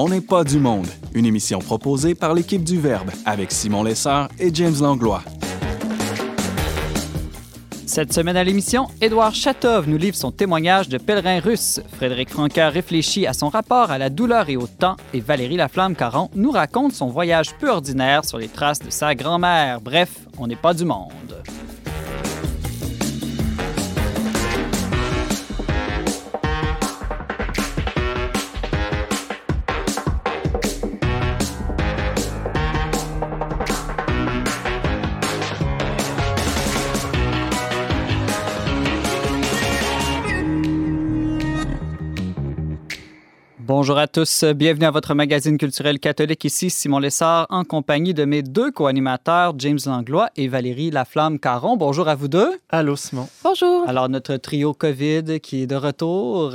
On n'est pas du monde, une émission proposée par l'équipe du Verbe avec Simon Lessard et James Langlois. Cette semaine à l'émission, Édouard Chatov nous livre son témoignage de pèlerin russe. Frédéric Franca réfléchit à son rapport à la douleur et au temps. Et Valérie Laflamme-Caron nous raconte son voyage peu ordinaire sur les traces de sa grand-mère. Bref, on n'est pas du monde. Bonjour à tous, bienvenue à votre magazine culturel catholique. Ici Simon Lessard en compagnie de mes deux co-animateurs, James Langlois et Valérie Laflamme-Caron. Bonjour à vous deux. Allô Simon. Bonjour. Alors notre trio COVID qui est de retour.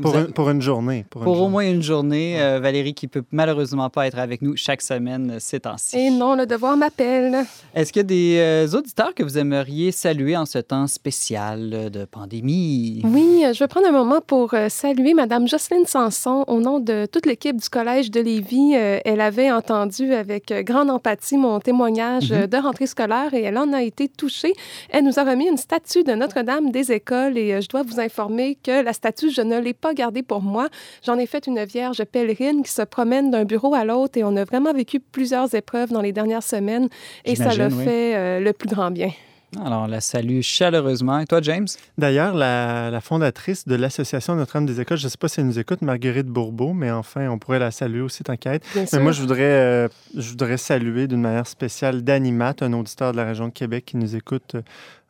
Pour, une, pour, une, journée. Pour, au moins une journée. Euh, Valérie qui peut malheureusement pas être avec nous chaque semaine euh, ces temps-ci. Et non, le devoir m'appelle. Est-ce qu'il y a des euh, auditeurs que vous aimeriez saluer en ce temps spécial de pandémie? Oui, je vais prendre un moment pour saluer Mme Jocelyne Sanson au nom de toute l'équipe du Collège de Lévis. elle avait entendu avec grande empathie mon témoignage mm-hmm. de rentrée scolaire et elle en a été touchée. Elle nous a remis une statue de Notre-Dame des écoles et je dois vous informer que la statue, je ne l'ai pas gardé pour moi. J'en ai fait une vierge pèlerine qui se promène d'un bureau à l'autre et on a vraiment vécu plusieurs épreuves dans les dernières semaines et ça l'a fait euh, le plus grand bien. Alors, on la salue chaleureusement. Et toi, James? D'ailleurs, la, fondatrice de l'Association Notre-Dame des Écoles, je ne sais pas si elle nous écoute, Marguerite Bourbeau, mais enfin, on pourrait la saluer aussi, t'inquiète. Mais moi, je voudrais, euh, je voudrais saluer d'une manière spéciale Danimat, un auditeur de la région de Québec qui nous écoute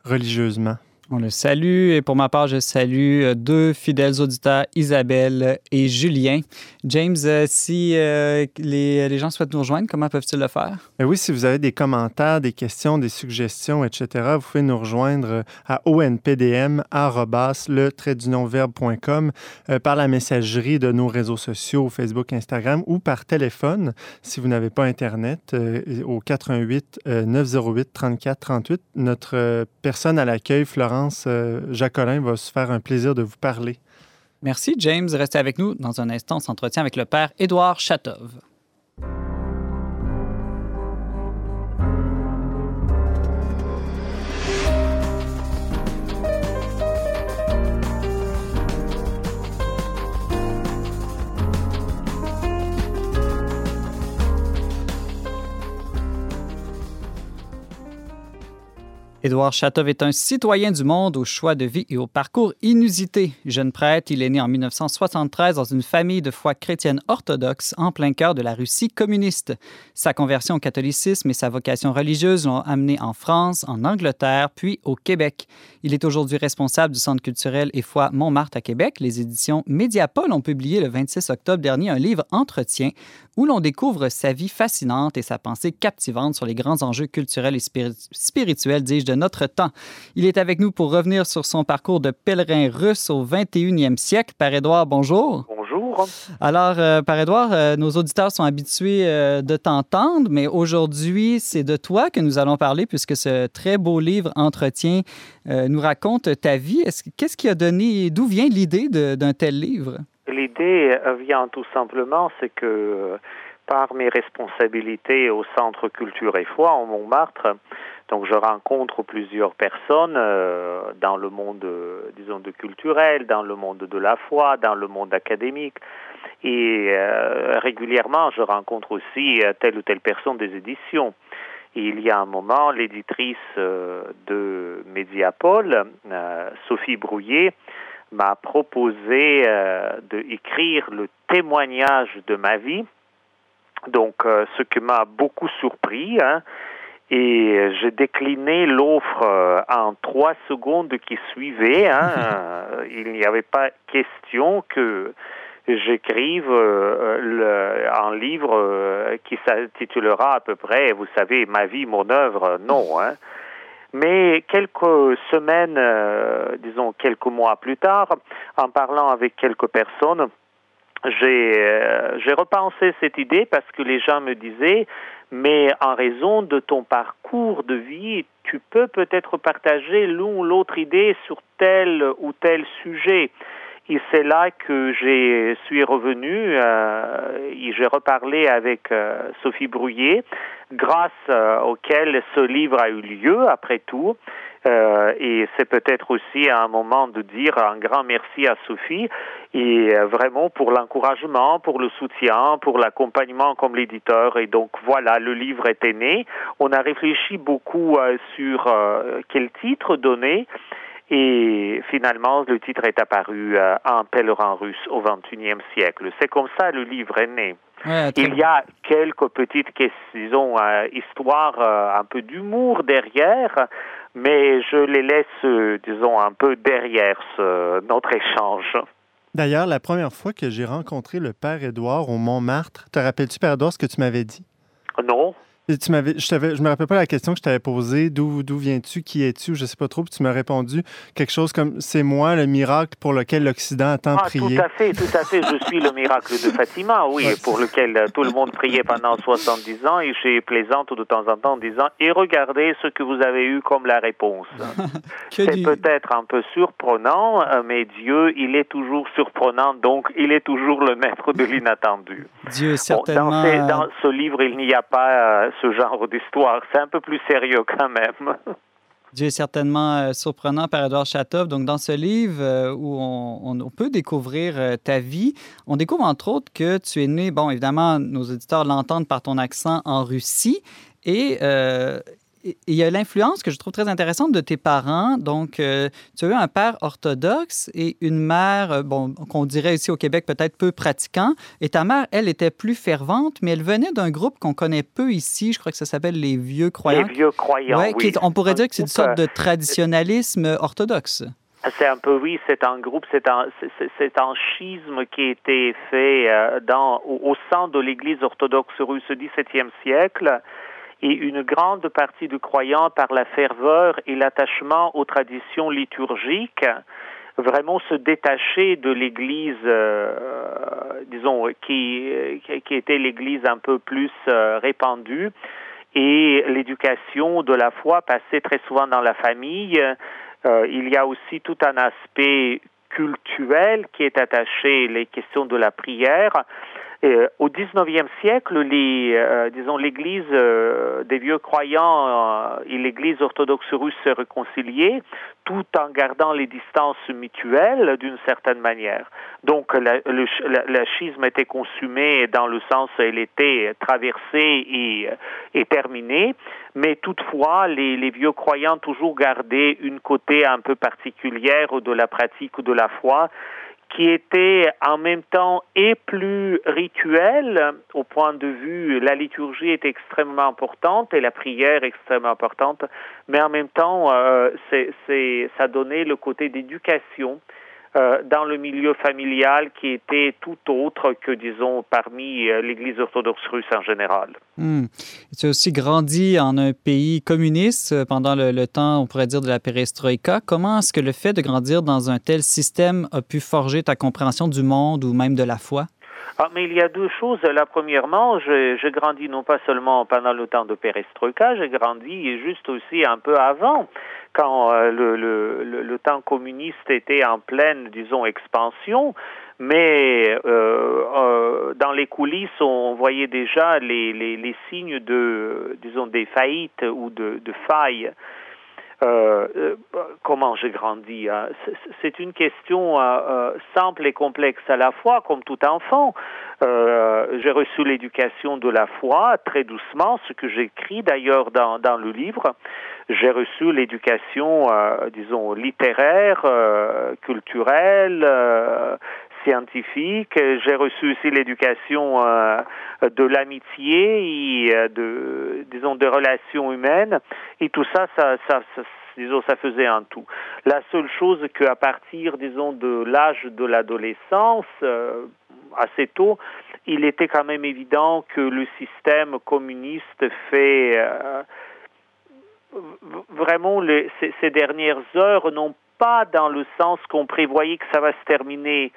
religieusement. On le salue et pour ma part, je salue euh, deux fidèles auditeurs, Isabelle et Julien. James, euh, si euh, les, gens souhaitent nous rejoindre, comment peuvent-ils le faire? Ben oui, si vous avez des commentaires, des questions, des suggestions, etc., vous pouvez nous rejoindre à onpdm le par la messagerie de nos réseaux sociaux, Facebook, Instagram ou par téléphone si vous n'avez pas Internet au 88 908 34 38. Notre personne à l'accueil, Florence euh, Jacquelin va se faire un plaisir de vous parler. Merci, James. Restez avec nous. Dans un instant, s'entretient avec le père Édouard Chatov. Édouard Chatov est un citoyen du monde au choix de vie et au parcours inusité. Jeune prêtre, il est né en 1973 dans une famille de foi chrétienne orthodoxe en plein cœur de la Russie communiste. Sa conversion au catholicisme et sa vocation religieuse l'ont amené en France, en Angleterre, puis au Québec. Il est aujourd'hui responsable du Centre culturel et foi Montmartre à Québec. Les éditions Mediapol ont publié le 26 octobre dernier un livre Entretien où l'on découvre sa vie fascinante et sa pensée captivante sur les grands enjeux culturels et spirituels, dis-je, de notre temps. Il est avec nous pour revenir sur son parcours de pèlerin russe au 21e siècle. Père Édouard, bonjour. Bonjour. Alors, euh, Père Édouard, euh, nos auditeurs sont habitués euh, de t'entendre, mais aujourd'hui, c'est de toi que nous allons parler puisque ce très beau livre Entretien nous raconte ta vie. Qu'est-ce qui a donné, d'où vient l'idée d'un tel livre? L'idée vient tout simplement, c'est que par mes responsabilités au Centre Culture et Foi en Montmartre, donc je rencontre plusieurs personnes euh, dans le monde, disons, culturel, dans le monde de la foi, dans le monde académique. Et euh, régulièrement, je rencontre aussi euh, telle ou telle personne des éditions. Il y a un moment, l'éditrice de Mediapol, Sophie Brouillet, m'a proposé euh, d'écrire le témoignage de ma vie. Donc, euh, ce qui m'a beaucoup surpris, hein, et j'ai décliné l'offre euh, en trois secondes qui suivaient. Hein, il n'y avait pas question que j'écrive un livre qui s'intitulera à peu près, vous savez, Ma vie, mon œuvre. Non. Hein. Mais quelques semaines, euh, disons quelques mois plus tard, en parlant avec quelques personnes, euh, j'ai repensé cette idée parce que les gens me disaient mais en raison de ton parcours de vie, tu peux peut-être partager l'une ou l'autre idée sur tel ou tel sujet. Et c'est là que je suis revenu euh, et j'ai reparlé avec euh, Sophie Brouillet, grâce euh, auquel ce livre a eu lieu, après tout. Euh, et c'est peut-être aussi un moment de dire un grand merci à Sophie et euh, vraiment pour l'encouragement, pour le soutien, pour l'accompagnement comme l'éditeur. Et donc voilà, le livre était né. On a réfléchi beaucoup sur quel titre donner. Et finalement, le titre est apparu euh, Un pèlerin russe au XXIe siècle. C'est comme ça le livre est né. Il y a quelques petites disons, euh, histoires, euh, un peu d'humour derrière, mais je les laisse, disons, un peu derrière ce, notre échange. D'ailleurs, la première fois que j'ai rencontré le père Édouard au Montmartre, te rappelles-tu, père Édouard, ce que tu m'avais dit? Non. Tu m'avais, je ne me rappelle pas la question que je t'avais posée, d'où, d'où viens-tu, qui es-tu, je ne sais pas trop, puis tu m'as répondu quelque chose comme c'est moi le miracle pour lequel l'Occident a tant ah, prié. Tout à fait, tout à fait, je suis le miracle de Fatima, oui, pour lequel tout le monde priait pendant 70 ans et j'ai plaisante de temps en temps en disant et regardez ce que vous avez eu comme la réponse. c'est peut-être un peu surprenant, euh, mais Dieu, il est toujours surprenant, donc il est toujours le maître de l'inattendu. Dieu, certainement. dans, dans, ce livre, il n'y a pas euh, ce genre d'histoire. C'est un peu plus sérieux quand même. Dieu est certainement euh, surprenant par Edouard Chatov. Donc, dans ce livre euh, où on, peut découvrir euh, ta vie, on découvre entre autres que tu es né, bon, évidemment, nos auditeurs l'entendent par ton accent en Russie. Et il y a l'influence que je trouve très intéressante de tes parents. Donc, euh, tu as eu un père orthodoxe et une mère, euh, bon, qu'on dirait ici au Québec peut-être peu pratiquant. Et ta mère, elle, était plus fervente, mais elle venait d'un groupe qu'on connaît peu ici. Je crois que ça s'appelle les Vieux Croyants. Les Vieux Croyants, oui. on pourrait dire que c'est une sorte de euh, traditionnalisme orthodoxe. C'est un peu, oui, c'est un groupe, c'est un, c'est un schisme qui a été fait dans, au, au sein de l'Église orthodoxe russe au XVIIe siècle et une grande partie du croyant par la ferveur et l'attachement aux traditions liturgiques vraiment se détacher de l'Église, euh, disons, qui, qui était l'Église un peu plus euh, répandue, et l'éducation de la foi passait très souvent dans la famille. Euh, il y a aussi tout un aspect cultuel qui est attaché les questions de la prière. Euh, au 19e siècle, les, euh, disons, l'Église euh, des vieux croyants et l'Église orthodoxe russe se réconciliaient tout en gardant les distances mutuelles d'une certaine manière. Donc, la, le, la, schisme était consumé dans le sens où elle était traversée et, et terminée, mais toutefois, les, les vieux croyants toujours gardaient une côté un peu particulière de la pratique ou de la foi qui était en même temps et plus rituel au point de vue, la liturgie est extrêmement importante et la prière extrêmement importante, mais en même temps, euh, c'est, ça donnait le côté d'éducation euh, dans le milieu familial qui était tout autre que, disons, parmi euh, l'Église orthodoxe russe en général. Hmm. Tu as aussi grandi en un pays communiste euh, pendant le, temps, on pourrait dire, de la perestroïka. Comment est-ce que le fait de grandir dans un tel système a pu forger ta compréhension du monde ou même de la foi? Ah, mais il y a deux choses. Là, premièrement, j'ai grandi non pas seulement pendant le temps de perestroïka, j'ai grandi juste aussi un peu avant quand euh, le, le, le, temps communiste était en pleine, disons, expansion, mais euh, euh, dans les coulisses, on voyait déjà les, les, signes de, disons, des faillites ou de, de failles. Euh, euh comment j'ai grandi hein? C'est une question euh, simple et complexe à la fois, comme tout enfant. j'ai reçu l'éducation de la foi très doucement, ce que j'écris d'ailleurs dans, le livre. J'ai reçu l'éducation, disons, littéraire, culturelle, scientifique. J'ai reçu aussi l'éducation de l'amitié et de, disons, de relations humaines. Et tout ça, ça, disons, ça faisait un tout. La seule chose qu'à partir, disons, de l'âge de l'adolescence, assez tôt, il était quand même évident que le système communiste fait vraiment ces, dernières heures, non pas dans le sens qu'on prévoyait que ça va se terminer,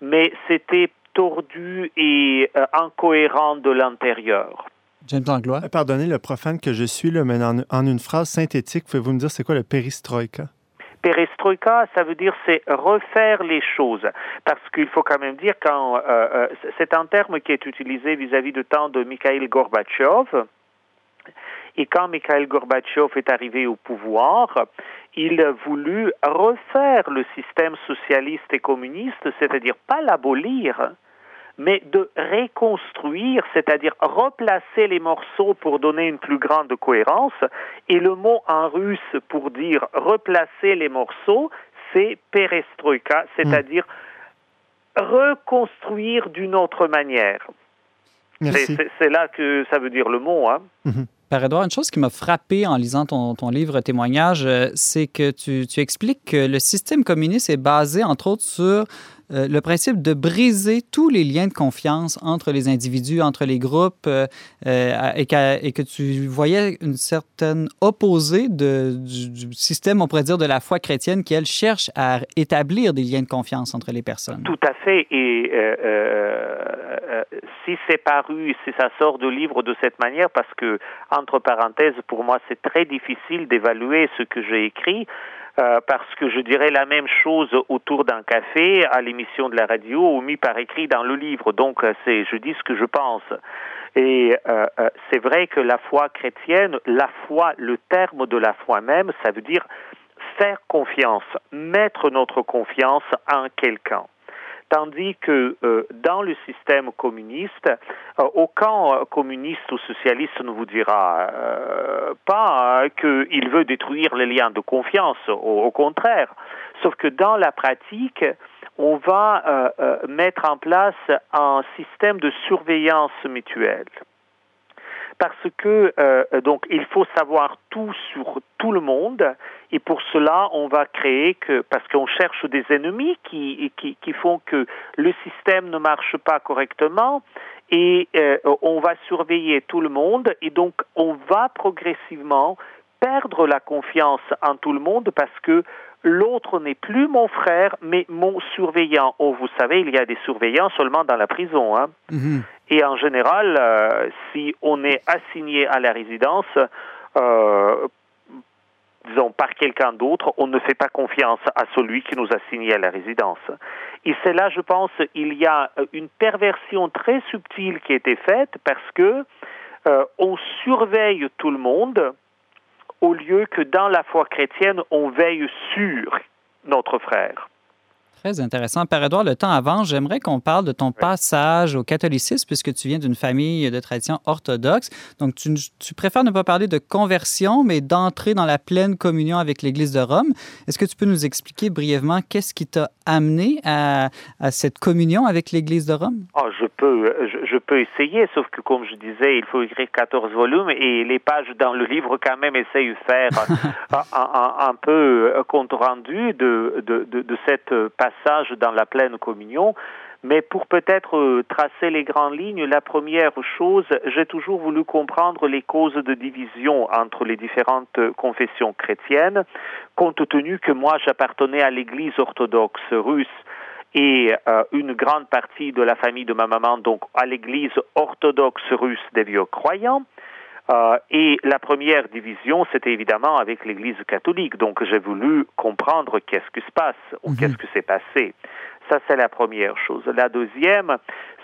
mais c'était tordu et euh, incohérent de l'intérieur. James Langlois? Euh, pardonnez le profane que je suis, là, mais en, une phrase synthétique, pouvez-vous me dire c'est quoi le perestroïka? perestroïka, ça veut dire c'est refaire les choses. Parce qu'il faut quand même dire quand c'est un terme qui est utilisé vis-à-vis du temps de Mikhail Gorbatchev. Et quand Mikhail Gorbatchev est arrivé au pouvoir, il a voulu refaire le système socialiste et communiste, c'est-à-dire pas l'abolir, mais de reconstruire, c'est-à-dire replacer les morceaux pour donner une plus grande cohérence. Et le mot en russe pour dire replacer les morceaux, c'est perestroïka, c'est-à-dire reconstruire d'une autre manière. C'est là que ça veut dire le mot. Hein. Mhm. Edouard, une chose qui m'a frappé en lisant ton, ton livre témoignage, euh, c'est que tu, tu, expliques que le système communiste est basé, entre autres, sur euh, le principe de briser tous les liens de confiance entre les individus, entre les groupes, euh, euh, et, que, tu voyais une certaine opposée de, du, système, on pourrait dire, de la foi chrétienne qui, elle, cherche à établir des liens de confiance entre les personnes. Tout à fait. Et si c'est paru, si ça sort du livre de cette manière, parce que, entre parenthèses, pour moi, c'est très difficile d'évaluer ce que j'ai écrit. Euh, parce que je dirais la même chose autour d'un café, à l'émission de la radio ou mis par écrit dans le livre. Donc, euh, c'est, je dis ce que je pense. Et euh, c'est vrai que la foi chrétienne, la foi, le terme de la foi même, ça veut dire faire confiance, mettre notre confiance en quelqu'un. Tandis que euh, dans le système communiste, euh, aucun euh, communiste ou socialiste ne vous dira pas qu'il veut détruire les liens de confiance, au, contraire. Sauf que dans la pratique, on va mettre en place un système de surveillance mutuelle parce que euh, donc il faut savoir tout sur tout le monde et pour cela on va créer que parce qu'on cherche des ennemis qui, qui, qui font que le système ne marche pas correctement et euh, on va surveiller tout le monde et donc on va progressivement perdre la confiance en tout le monde parce que l'autre n'est plus mon frère, mais mon surveillant. Oh, vous savez, il y a des surveillants seulement dans la prison. Hein? Mm-hmm. Et en général, euh, si on est assigné à la résidence, euh, disons par quelqu'un d'autre, on ne fait pas confiance à celui qui nous a signé à la résidence. Et c'est là, je pense, il y a une perversion très subtile qui a été faite parce que euh, on surveille tout le monde au lieu que dans la foi chrétienne, on veille sur notre frère. Très intéressant. Père Edouard, le temps avance. J'aimerais qu'on parle de ton passage au catholicisme, puisque tu viens d'une famille de tradition orthodoxe. Donc, tu, préfères ne pas parler de conversion, mais d'entrer dans la pleine communion avec l'Église de Rome. Est-ce que tu peux nous expliquer brièvement qu'est-ce qui t'a amené à, cette communion avec l'Église de Rome? Oh, je, peux, je, peux essayer, sauf que, comme je disais, il faut écrire 14 volumes et les pages dans le livre, quand même, essayent de faire un, un, peu compte rendu de, de, de, de cette passage dans la pleine communion. Mais pour peut-être euh, tracer les grandes lignes, la première chose, j'ai toujours voulu comprendre les causes de division entre les différentes confessions chrétiennes, compte tenu que moi j'appartenais à l'Église orthodoxe russe et euh, une grande partie de la famille de ma maman, donc à l'Église orthodoxe russe des vieux croyants. Euh, et la première division, c'était évidemment avec l'Église catholique. Donc j'ai voulu comprendre qu'est-ce qui se passe ou mhm. qu'est-ce qui s'est passé. Ça, c'est la première chose. La deuxième,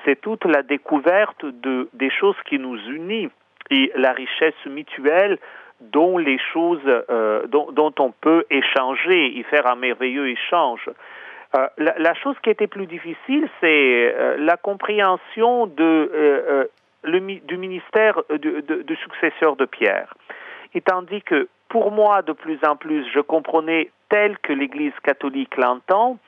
c'est toute la découverte de, des choses qui nous unissent et la richesse mutuelle dont les choses, euh, dont, dont, on peut échanger et faire un merveilleux échange. Euh, la, chose qui était plus difficile, c'est euh, la compréhension euh, du ministère de, successeur de Pierre. Et tandis que pour moi, de plus en plus, je comprenais tel que l'Église catholique l'entend,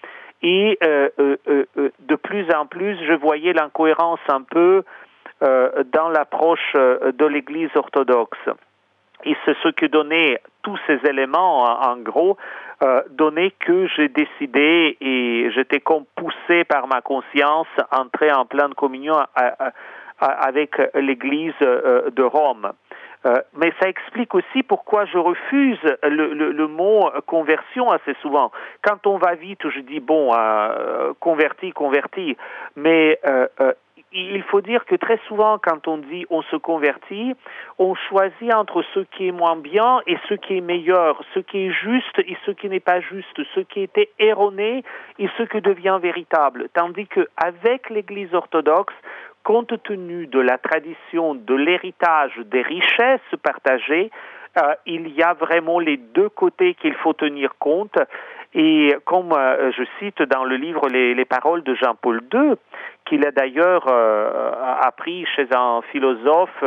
et de plus en plus, je voyais l'incohérence un peu dans l'approche de l'Église orthodoxe. Et c'est ce que donnait tous ces éléments, en, gros, donnait que j'ai décidé et j'étais comme poussé par ma conscience à entrer en pleine communion avec l'Église euh, de Rome. Euh, mais ça explique aussi pourquoi je refuse le, mot conversion assez souvent. Quand on va vite, je dis bon, euh, converti, converti. Mais il faut dire que très souvent, quand on dit on se convertit, on choisit entre ce qui est moins bien et ce qui est meilleur, ce qui est juste et ce qui n'est pas juste, ce qui était erroné et ce qui devient véritable. Tandis qu'avec l'Église orthodoxe, compte tenu de la tradition, de l'héritage, des richesses partagées, euh, il y a vraiment les deux côtés qu'il faut tenir compte. Et comme euh, je cite dans le livre les, les paroles de Jean-Paul II, qu'il a d'ailleurs euh, appris chez un philosophe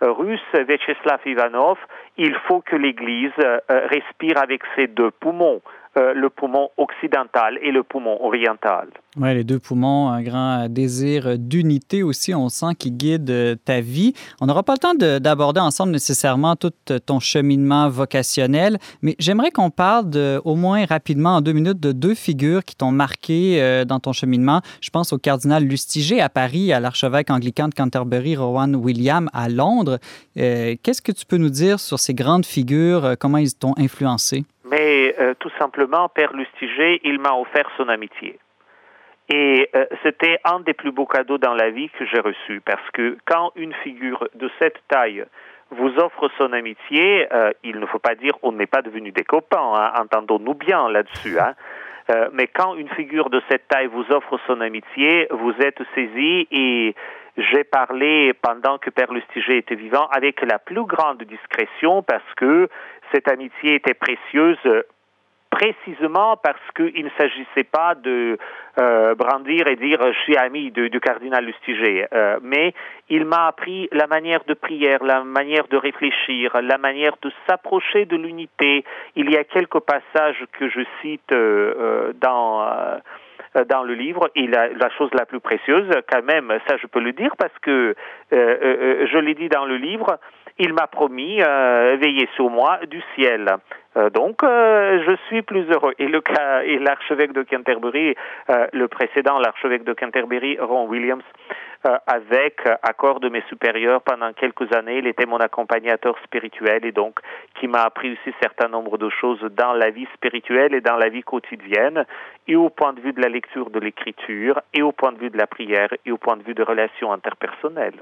russe, Vyacheslav Ivanov, il faut que l'Église respire avec ses deux poumons. Euh, le poumon occidental et le poumon oriental. Oui, les deux poumons, un grand désir d'unité aussi, on sent, qui guide euh, ta vie. On n'aura pas le temps d'aborder ensemble nécessairement tout ton cheminement vocationnel, mais j'aimerais qu'on parle au moins rapidement, en deux minutes, de deux figures qui t'ont marqué euh, dans ton cheminement. Je pense au cardinal Lustiger à Paris, à l'archevêque anglican de Canterbury, Rowan William à Londres. Qu'est-ce que tu peux nous dire sur ces grandes figures, comment ils t'ont influencé? Mais euh, tout simplement, Père Lustiger, il m'a offert son amitié. Et euh, c'était un des plus beaux cadeaux dans la vie que j'ai reçu, parce que quand une figure de cette taille vous offre son amitié, euh, il ne faut pas dire on n'est pas devenus des copains, hein, entendons-nous bien là-dessus. Hein. mais quand une figure de cette taille vous offre son amitié, vous êtes saisi et j'ai parlé pendant que Père Lustiger était vivant avec la plus grande discrétion parce que cette amitié était précieuse précisément parce qu'il ne s'agissait pas de euh, brandir et dire je suis ami du, cardinal Lustiger, euh, mais il m'a appris la manière de prière, la manière de réfléchir, la manière de s'approcher de l'unité. Il y a quelques passages que je cite euh, dans dans le livre. Et la, la, chose la plus précieuse, quand même, ça je peux le dire parce que je l'ai dit dans le livre, il m'a promis euh, veiller sur moi du ciel. Euh, donc, euh, je suis plus heureux. Et le cas, et l'archevêque de Canterbury, euh, le précédent, l'archevêque de Canterbury, Ron Williams, avec accord de mes supérieurs pendant quelques années, il était mon accompagnateur spirituel et donc qui m'a appris aussi certain nombre de choses dans la vie spirituelle et dans la vie quotidienne, et au point de vue de la lecture de l'écriture, et au point de vue de la prière, et au point de vue de relations interpersonnelles.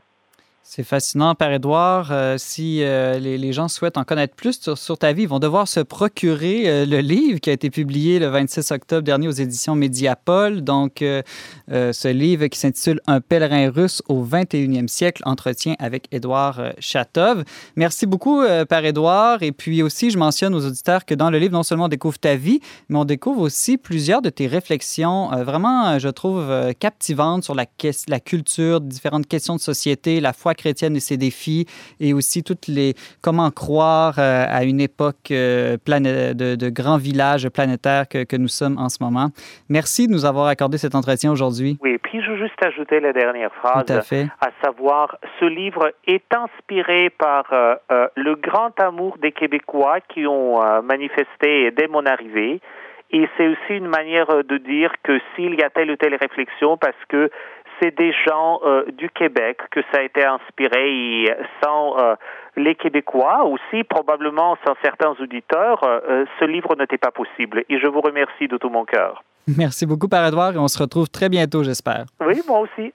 C'est fascinant, Père Édouard. Euh, si euh, les, gens souhaitent en connaître plus sur, ta vie, ils vont devoir se procurer euh, le livre qui a été publié le 26 octobre dernier aux éditions Mediapol. Donc, ce livre qui s'intitule Un pèlerin russe au 21e siècle, entretien avec Édouard Chatov. Merci beaucoup, Père Édouard. Et puis aussi, je mentionne aux auditeurs que dans le livre, non seulement on découvre ta vie, mais on découvre aussi plusieurs de tes réflexions, vraiment, je trouve, captivantes sur la, la culture, différentes questions de société, la foi chrétienne et ses défis, et aussi toutes les comment croire euh, à une époque euh, de, de grands villages planétaires que, que, nous sommes en ce moment. Merci de nous avoir accordé cet entretien aujourd'hui. Oui, puis je veux juste ajouter la dernière phrase, à, fait. à savoir, ce livre est inspiré par euh, le grand amour des Québécois qui ont manifesté dès mon arrivée. Et c'est aussi une manière de dire que s'il y a telle ou telle réflexion, parce que c'est des gens euh, du Québec que ça a été inspiré et sans euh, les Québécois aussi, probablement sans certains auditeurs, euh, ce livre n'était pas possible. Et je vous remercie de tout mon cœur. Merci beaucoup, Père Edouard, et on se retrouve très bientôt, j'espère. Oui, moi aussi.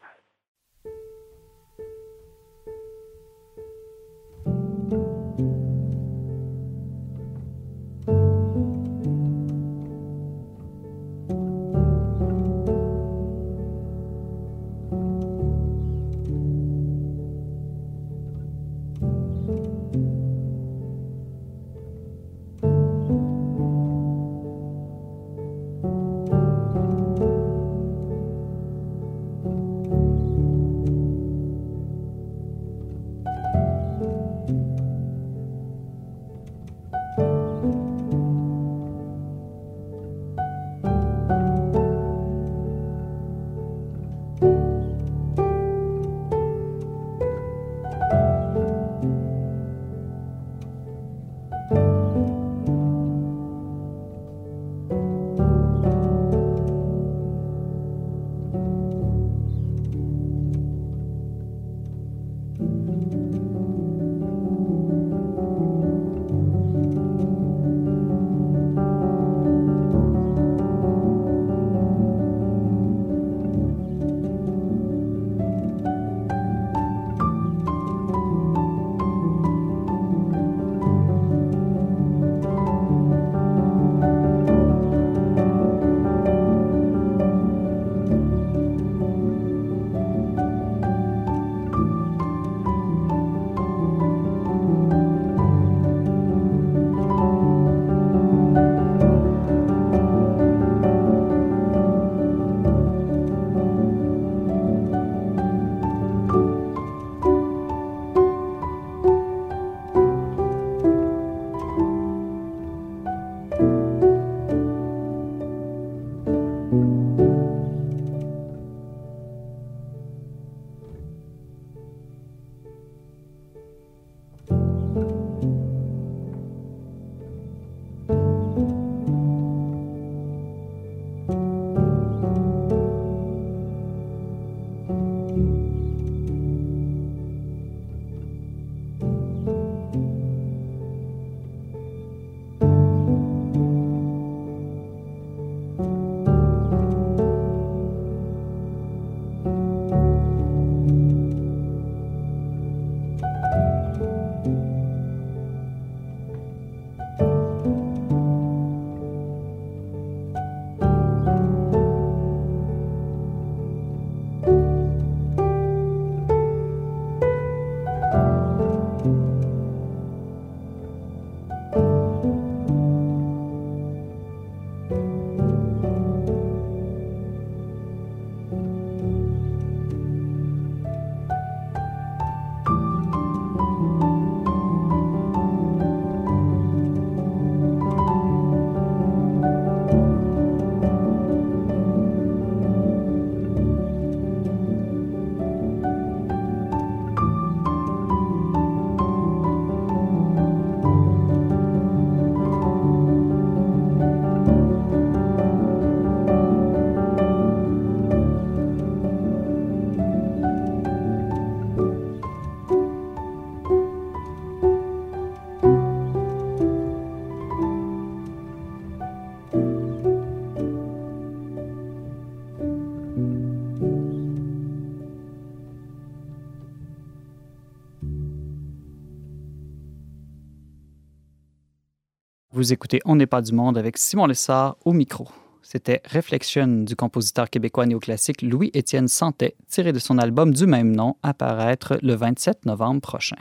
Vous écoutez On n'est pas du monde avec Simon Lessard au micro. C'était Réflexion du compositeur québécois néoclassique Louis-Étienne Santet, tiré de son album du même nom, apparaître le 27 novembre prochain.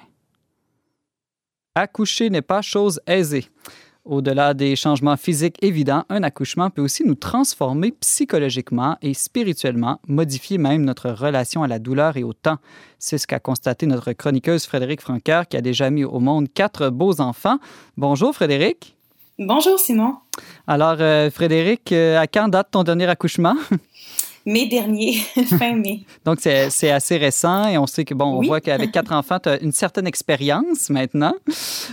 Accoucher n'est pas chose aisée. Au-delà des changements physiques évidents, un accouchement peut aussi nous transformer psychologiquement et spirituellement, modifier même notre relation à la douleur et au temps. C'est ce qu'a constaté notre chroniqueuse Frédéric Franqueur, qui a déjà mis au monde quatre beaux enfants. Bonjour Frédéric. Bonjour Simon. Alors euh, Frédéric, euh, à quand date ton dernier accouchement? mai dernier, fin mai. Donc, c'est assez récent et on sait que, bon, on voit qu'avec quatre enfants, tu as une certaine expérience maintenant.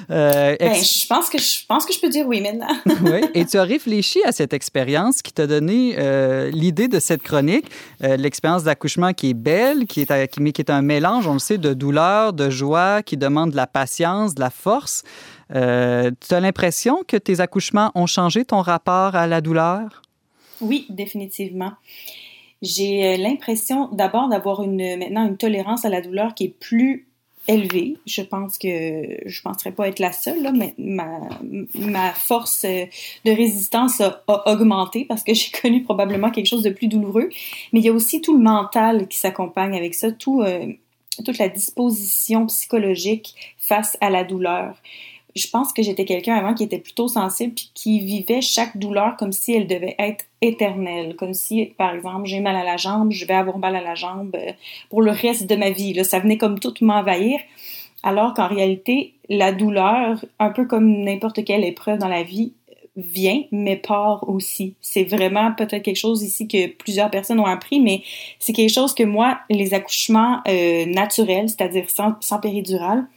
Euh, ben, je, pense que je pense que je peux dire oui maintenant. oui, et tu as réfléchi à cette expérience qui t'a donné l'idée de cette chronique, l'expérience d'accouchement qui est belle, qui est, qui, qui est un mélange, on le sait, de douleur, de joie, qui demande de la patience, de la force. Euh, tu as l'impression que tes accouchements ont changé ton rapport à la douleur? Oui, définitivement. J'ai euh, l'impression d'abord d'avoir une, maintenant une tolérance à la douleur qui est plus élevée. Je pense que je ne penserais pas être la seule, mais ma, force euh, de résistance a, augmenté parce que j'ai connu probablement quelque chose de plus douloureux. Mais il y a aussi tout le mental qui s'accompagne avec ça, tout, toute la disposition psychologique face à la douleur je pense que j'étais quelqu'un avant qui était plutôt sensible puis qui vivait chaque douleur comme si elle devait être éternelle, comme si, par exemple, j'ai mal à la jambe, je vais avoir mal à la jambe euh, pour le reste de ma vie. Là, ça venait comme tout m'envahir. Alors qu'en réalité, la douleur, un peu comme n'importe quelle épreuve dans la vie, vient, mais part aussi. C'est vraiment peut-être quelque chose ici que plusieurs personnes ont appris, mais c'est quelque chose que moi, les accouchements euh, naturels, c'est-à-dire sans, sans péridurale,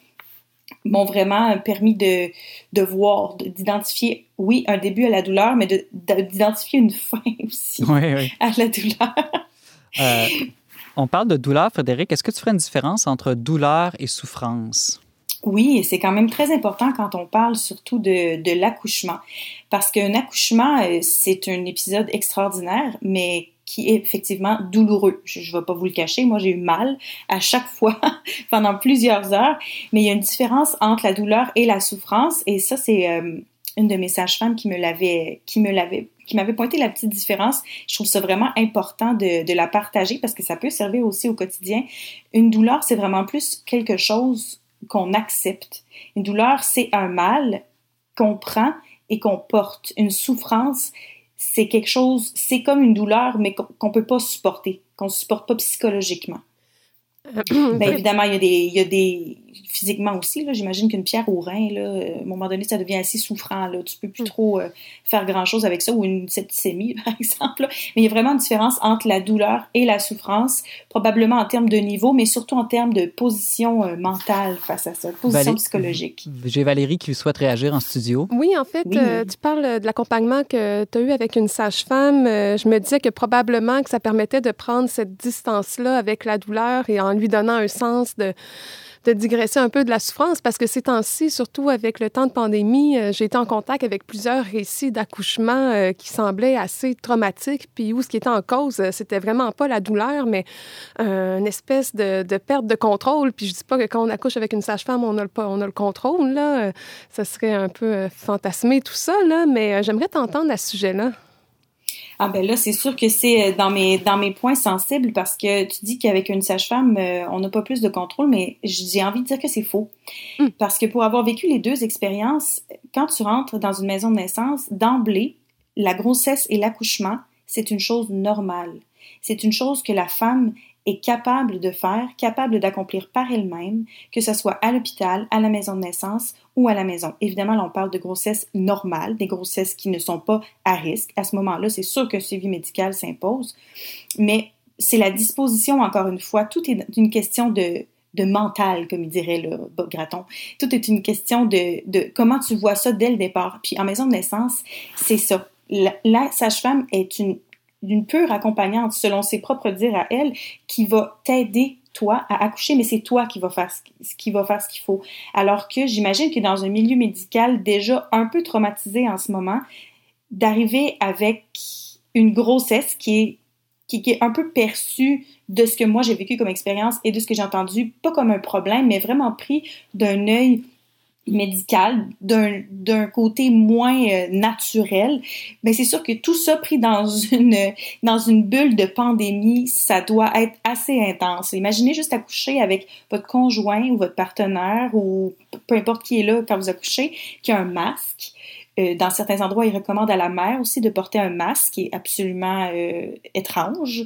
m'ont vraiment permis de, de voir, d'identifier, oui, un début à la douleur, mais d'identifier une fin aussi à la douleur. Euh, on parle de douleur, Frédéric. Est-ce que tu ferais une différence entre douleur et souffrance? Oui, c'est quand même très important quand on parle surtout de, de l'accouchement. Parce qu'un accouchement, euh, c'est un épisode extraordinaire, mais qui est effectivement douloureux. Je ne vais pas vous le cacher, moi j'ai eu mal à chaque fois pendant plusieurs heures, mais il y a une différence entre la douleur et la souffrance, et ça c'est euh, une de mes sages-femmes qui me l'avait, qui me l'avait, qui m'avait pointé la petite différence. Je trouve ça vraiment important de, de la partager parce que ça peut servir aussi au quotidien. Une douleur, c'est vraiment plus quelque chose qu'on accepte. Une douleur, c'est un mal qu'on prend et qu'on porte. Une souffrance, c'est quelque chose, c'est comme une douleur, mais qu'on ne peut pas supporter, qu'on ne supporte pas psychologiquement. Euh, ben, évidemment, il y, a des, il y a des, physiquement aussi, j'imagine qu'une pierre au rein, là, euh, à un moment donné, ça devient assez souffrant. Là. Tu peux plus mm. trop euh, faire grand-chose avec ça, ou une septicémie, par exemple. Mais il y a vraiment une différence entre la douleur et la souffrance, probablement en termes de niveau, mais surtout en termes de position euh, mentale face à ça, position psychologique. J'ai Valérie qui souhaite réagir en studio. Oui, en fait, tu parles de l'accompagnement que tu as eu avec une sage-femme. je me disais que probablement que ça permettait de prendre cette distance-là avec la douleur et en lui donnant un sens de de digresser un peu de la souffrance parce que ces temps-ci, surtout avec le temps de pandémie, euh, j'ai été en contact avec plusieurs récits d'accouchement euh, qui semblaient assez traumatiques, puis où ce qui était en cause, euh, c'était vraiment pas la douleur, mais une espèce de, perte de contrôle. Puis je dis pas que quand on accouche avec une sage-femme, on a le, on a le contrôle, là. ça serait un peu fantasmé tout ça, là, mais j'aimerais t'entendre à ce sujet-là. Ah ben là, c'est sûr que c'est euh, dans mes dans mes points sensibles parce que tu dis qu'avec une sage-femme, euh, on n'a pas plus de contrôle, mais j'ai envie de dire que c'est faux. Hmm. Parce que pour avoir vécu les deux expériences, quand tu rentres dans une maison de naissance, d'emblée, la grossesse et l'accouchement, c'est une chose normale. C'est une chose que la femme est capable de faire, capable d'accomplir par elle-même, que ce soit à l'hôpital, à la maison de naissance ou à la maison. Évidemment, là, on parle de grossesse normale, des grossesses qui ne sont pas à risque. À ce moment-là, c'est sûr que suivi médical s'impose, mais c'est la disposition, encore une fois, tout est une question de, mental, comme dirait le Bob Graton. Tout est une question de, de, comment tu vois ça dès le départ. Puis en maison de naissance, c'est ça. la sage-femme est une d'une pure accompagnante, selon ses propres dires à elle, qui va t'aider toi à accoucher, mais c'est toi qui va faire ce qui qu'il faut. Alors que j'imagine que dans un milieu médical déjà un peu traumatisé en ce moment, d'arriver avec une grossesse qui est qui, est un peu perçue de ce que moi j'ai vécu comme expérience et de ce que j'ai entendu, pas comme un problème, mais vraiment pris d'un œil médical d'un côté moins euh, naturel, mais c'est sûr que tout ça pris dans une dans une bulle de pandémie, ça doit être assez intense. Imaginez juste accoucher avec votre conjoint ou votre partenaire ou peu importe qui est là quand vous accouchez, qui a un masque. Euh, dans certains endroits, ils recommandent à la mère aussi de porter un masque qui est absolument euh, étrange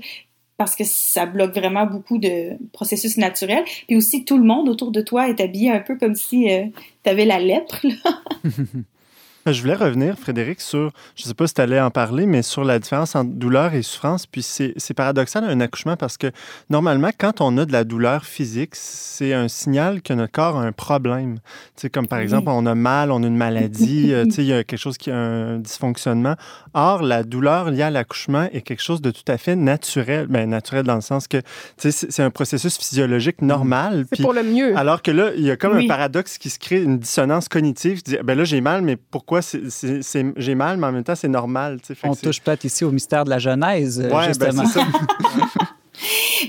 parce que ça bloque vraiment beaucoup de processus naturels. Puis aussi, tout le monde autour de toi est habillé un peu comme si euh, tu avais la lèpre. Là. Je voulais revenir, Frédéric, sur, je ne sais pas si tu allais en parler, mais sur la différence entre douleur et souffrance. Puis c'est paradoxal un accouchement parce que normalement, quand on a de la douleur physique, c'est un signal que notre corps a un problème. Tu sais, comme par exemple, on a mal, on a une maladie, euh, tu sais, il y a quelque chose qui a un dysfonctionnement. Or, la douleur liée à l'accouchement est quelque chose de tout à fait naturel. Bien, naturel dans le sens que, tu sais, c'est un processus physiologique normal. C'est pour le mieux. Alors que là, il y a comme un paradoxe qui se crée, une dissonance cognitive. Tu dis, ben là, j'ai mal, mais pourquoi pourquoi j'ai mal, mais en même temps, c'est normal. On touche peut-être ici au mystère de la Genèse, ouais, ben, justement. ça.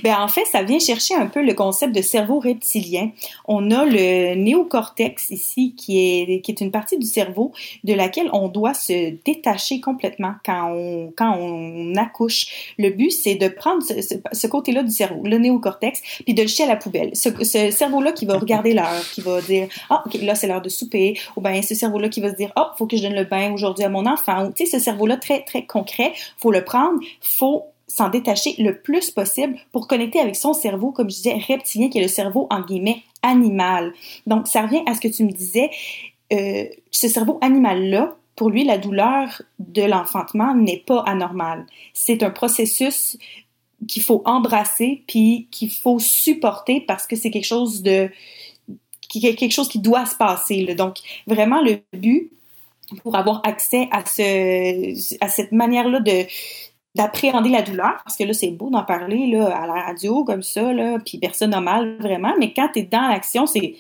Ben, en fait, ça vient chercher un peu le concept de cerveau reptilien. On a le néocortex ici, qui est, qui est une partie du cerveau de laquelle on doit se détacher complètement quand on, quand on accouche. Le but, c'est de prendre ce, ce, côté-là du cerveau, le néocortex, puis de le jeter à la poubelle. Ce, ce cerveau-là qui va regarder l'heure, qui va dire, ah, OK, là, c'est l'heure de souper, ou bien ce cerveau-là qui va se dire, oh, faut que je donne le bain aujourd'hui à mon enfant. Tu sais, ce cerveau-là très, très concret, faut le prendre, faut s'en détacher le plus possible pour connecter avec son cerveau, comme je disais, reptilien, qui est le cerveau, en guillemets, animal. Donc, ça revient à ce que tu me disais. Euh, ce cerveau animal-là, pour lui, la douleur de l'enfantement n'est pas anormale. C'est un processus qu'il faut embrasser puis qu'il faut supporter parce que c'est quelque chose de quelque chose qui doit se passer. Donc, vraiment, le but pour avoir accès à ce à cette manière-là de d'appréhender la douleur, parce que là, c'est beau d'en parler là, à la radio comme ça, puis personne n'a mal vraiment, mais quand tu es dans l'action, c'est,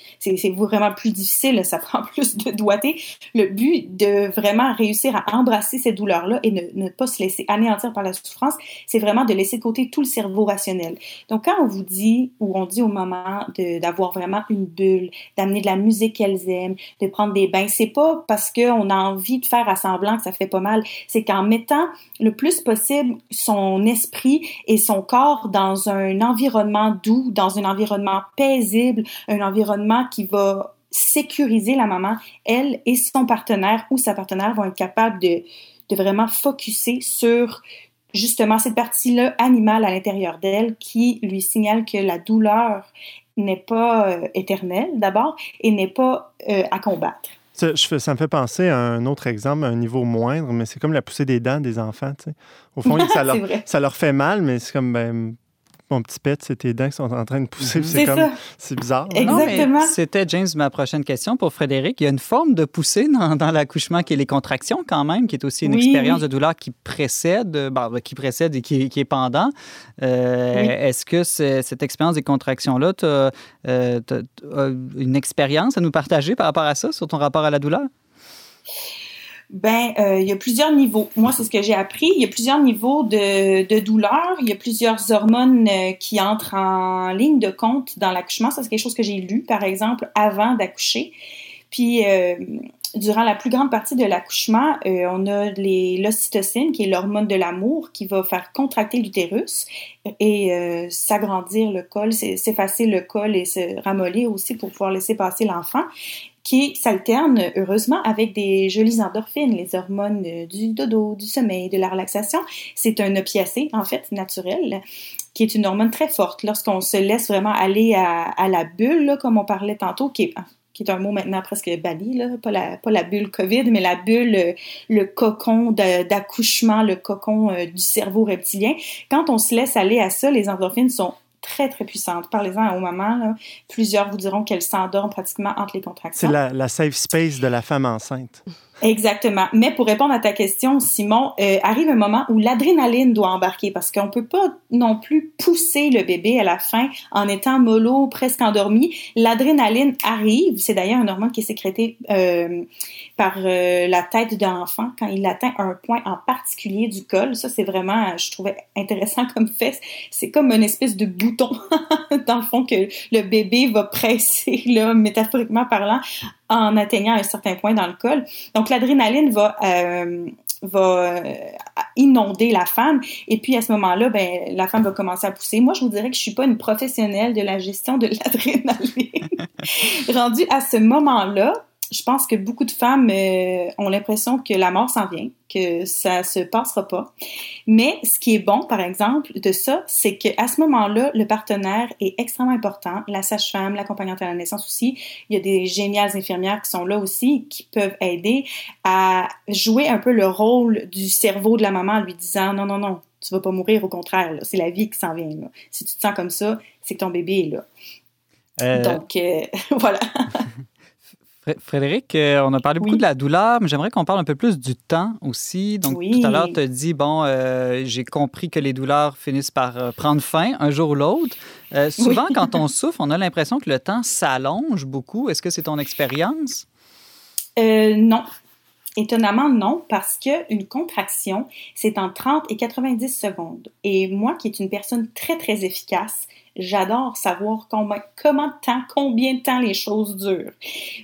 vraiment plus difficile, ça prend plus de doigté. Le but de vraiment réussir à embrasser cette douleur-là et ne, ne pas se laisser anéantir par la souffrance, c'est vraiment de laisser de côté tout le cerveau rationnel. Donc, quand on vous dit, ou on dit au moment d'avoir vraiment une bulle, d'amener de la musique qu'elles aiment, de prendre des bains, c'est pas parce qu'on a envie de faire à semblant que ça fait pas mal, c'est qu'en mettant le plus possible son esprit et son corps dans un environnement doux, dans un environnement paisible, un environnement qui va sécuriser la maman, elle et son partenaire ou sa partenaire vont être capables de, de vraiment focuser sur justement cette partie-là animale à l'intérieur d'elle qui lui signale que la douleur n'est pas euh, éternelle d'abord et n'est pas euh, à combattre. Ça, me fait penser à un autre exemple, à un niveau moindre, mais c'est comme la poussée des dents des enfants. Au fond, ça, leur, ça leur fait mal, mais c'est comme ben, mon petit pet, c'est tes dents qui sont en train de pousser. C'est comme, c'est bizarre. Exactement. C'était, James, ma prochaine question pour Frédéric. Il y a une forme de poussée dans, l'accouchement qui est les contractions quand même, qui est aussi une expérience de douleur qui précède, ben, qui précède et qui, est pendant. Euh, est-ce que cette expérience des contractions-là, tu as, euh, une expérience à nous partager par rapport à ça, sur ton rapport à la douleur? Ben, euh, il y a plusieurs niveaux. Moi, c'est ce que j'ai appris. Il y a plusieurs niveaux de, de douleur. Il y a plusieurs hormones euh, qui entrent en ligne de compte dans l'accouchement. Ça, c'est quelque chose que j'ai lu, par exemple, avant d'accoucher. Puis, euh, durant la plus grande partie de l'accouchement, on a l'ocytocine, qui est l'hormone de l'amour, qui va faire contracter l'utérus et s'agrandir le col, s'effacer le col et se ramollir aussi pour pouvoir laisser passer l'enfant qui s'alternent heureusement avec des jolies endorphines, les hormones du dodo, du sommeil, de la relaxation. C'est un opiacé, en fait, naturel, qui est une hormone très forte. Lorsqu'on se laisse vraiment aller à, la bulle, comme on parlait tantôt, qui est, un mot maintenant presque banni, là, pas, la, pas la bulle COVID, mais la bulle, le cocon d'accouchement, le cocon euh, du cerveau reptilien. Quand on se laisse aller à ça, les endorphines sont très, très puissante. Parlez-en aux mamans. Plusieurs vous diront qu'elles s'endorment pratiquement entre les contractions. C'est la, safe space de la femme enceinte. Exactement. Mais pour répondre à ta question, Simon, euh, arrive un moment où l'adrénaline doit embarquer parce qu'on peut pas non plus pousser le bébé à la fin en étant mollo, presque endormi. L'adrénaline arrive. C'est d'ailleurs un hormone qui est sécrété euh, par euh, la tête de l'enfant quand il atteint un point en particulier du col. Ça, c'est vraiment, je trouvais intéressant comme fait. C'est comme une espèce de bouton dans le fond que le bébé va presser, là, métaphoriquement parlant, en atteignant un certain point dans le col. Donc l'adrénaline va euh, euh, inonder la femme et puis à ce moment-là ben la femme va commencer à pousser. Moi je vous dirais que je suis pas une professionnelle de la gestion de l'adrénaline. Rendue à ce moment-là, je pense que beaucoup de femmes euh, ont l'impression que la mort s'en vient, que ça se passera pas. Mais ce qui est bon, par exemple, de ça, c'est qu'à ce moment-là, le partenaire est extrêmement important. La sage-femme, l'accompagnante à la naissance aussi. Il y a des géniales infirmières qui sont là aussi, qui peuvent aider à jouer un peu le rôle du cerveau de la maman en lui disant non, non, non, tu vas pas mourir, au contraire, c'est la vie qui s'en vient. Là. Si tu te sens comme ça, c'est que ton bébé est là. Euh, Donc, euh, voilà. Frédéric, euh, on a parlé beaucoup de la douleur, mais j'aimerais qu'on parle un peu plus du temps aussi. Donc, tout à l'heure, tu as dit, bon, euh, j'ai compris que les douleurs finissent par euh, prendre fin un jour ou l'autre. souvent, quand on souffre, on a l'impression que le temps s'allonge beaucoup. Est-ce que c'est ton expérience? non. Étonnamment, non, parce qu'une contraction, c'est en 30 et 90 secondes. Et moi, qui est une personne très, très efficace, J'adore savoir combien, comment de temps, combien de temps les choses durent.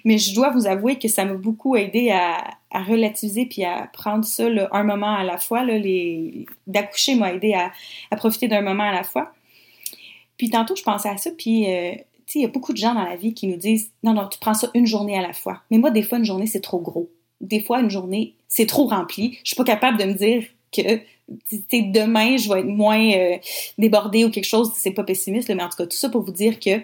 Mais je dois vous avouer que ça m'a beaucoup aidé à, relativiser puis à prendre ça un moment à la fois. d'accoucher m'a aidé à, profiter d'un moment à la fois. Puis tantôt, je pensais à ça, puis euh, il y a beaucoup de gens dans la vie qui nous disent non, non, tu prends ça une journée à la fois. Mais moi, des fois, une journée, c'est trop gros. Des fois, une journée, c'est trop rempli. Je suis pas capable de me dire que demain, je vais être moins euh, débordée ou quelque chose, c'est pas pessimiste, mais en tout cas, tout ça pour vous dire que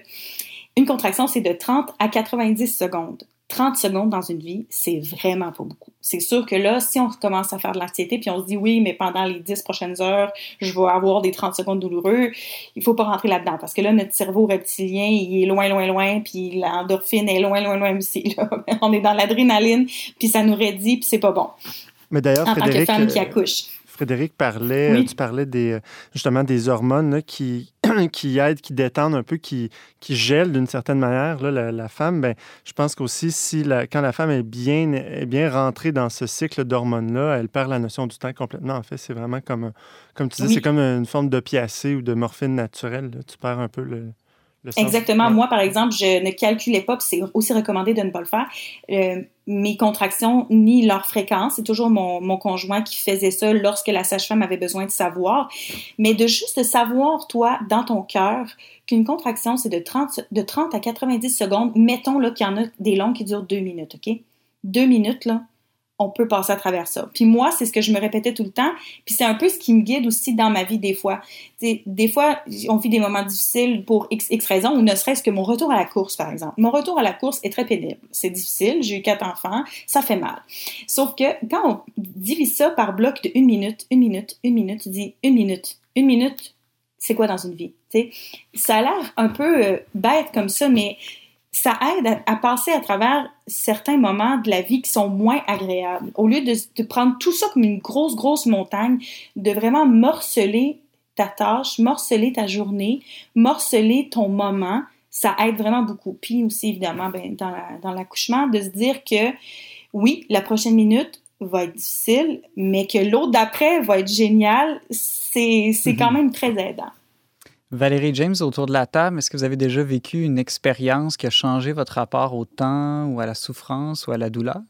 une contraction, c'est de 30 à 90 secondes. 30 secondes dans une vie, c'est vraiment pas beaucoup. C'est sûr que là, si on commence à faire de l'anxiété, puis on se dit oui, mais pendant les 10 prochaines heures, je vais avoir des 30 secondes douloureux, il faut pas rentrer là-dedans parce que là, notre cerveau reptilien, il est loin, loin, loin, puis l'endorphine est loin, loin, loin aussi. On est dans l'adrénaline, puis ça nous redit, puis c'est pas bon. Mais d'ailleurs, en tant que femme qui euh, accouche. Frédéric parlait, euh, tu parlais des, euh, justement des hormones qui, qui aident, qui détendent un peu, qui, qui gèlent d'une certaine manière. Là, la, femme, ben, je pense qu'aussi, si la, quand la femme est bien, est bien rentrée dans ce cycle d'hormones-là, elle perd la notion du temps complètement. En fait, c'est vraiment comme, comme tu dis, c'est comme une forme d'opiacé ou de morphine naturelle. Tu perds un peu le, Exactement. Moi, par exemple, je ne calculais pas, puis c'est aussi recommandé de ne pas le faire, euh, mes contractions ni leur fréquence. C'est toujours mon, mon, conjoint qui faisait ça lorsque la sage-femme avait besoin de savoir. Mais de juste savoir, toi, dans ton cœur, qu'une contraction, c'est de 30, de 30 à 90 secondes. Mettons là qu'il y en a des longues qui durent deux minutes, OK? Deux minutes, là, on peut passer à travers ça. Puis moi, c'est ce que je me répétais tout le temps. Puis c'est un peu ce qui me guide aussi dans ma vie des fois. des fois, on vit des moments difficiles pour X, X raisons, ou ne serait-ce que mon retour à la course, par exemple. Mon retour à la course est très pénible. C'est difficile. J'ai eu quatre enfants. Ça fait mal. Sauf que quand on divise ça par bloc de une minute, une minute, une minute, tu dis une minute, une minute, c'est quoi dans une vie? Ça a l'air un peu euh, bête comme ça, mais ça aide à, passer à travers certains moments de la vie qui sont moins agréables. Au lieu de, prendre tout ça comme une grosse, grosse montagne, de vraiment morceler ta tâche, morceler ta journée, morceler ton moment, ça aide vraiment beaucoup. Puis aussi, évidemment, ben, dans l'accouchement, de se dire que oui, la prochaine minute va être difficile, mais que l'autre d'après va être génial, c'est quand mhm. même très aidant. Valérie James, autour de la table, est-ce que vous avez déjà vécu une expérience qui a changé votre rapport au temps ou à la souffrance ou à la douleur?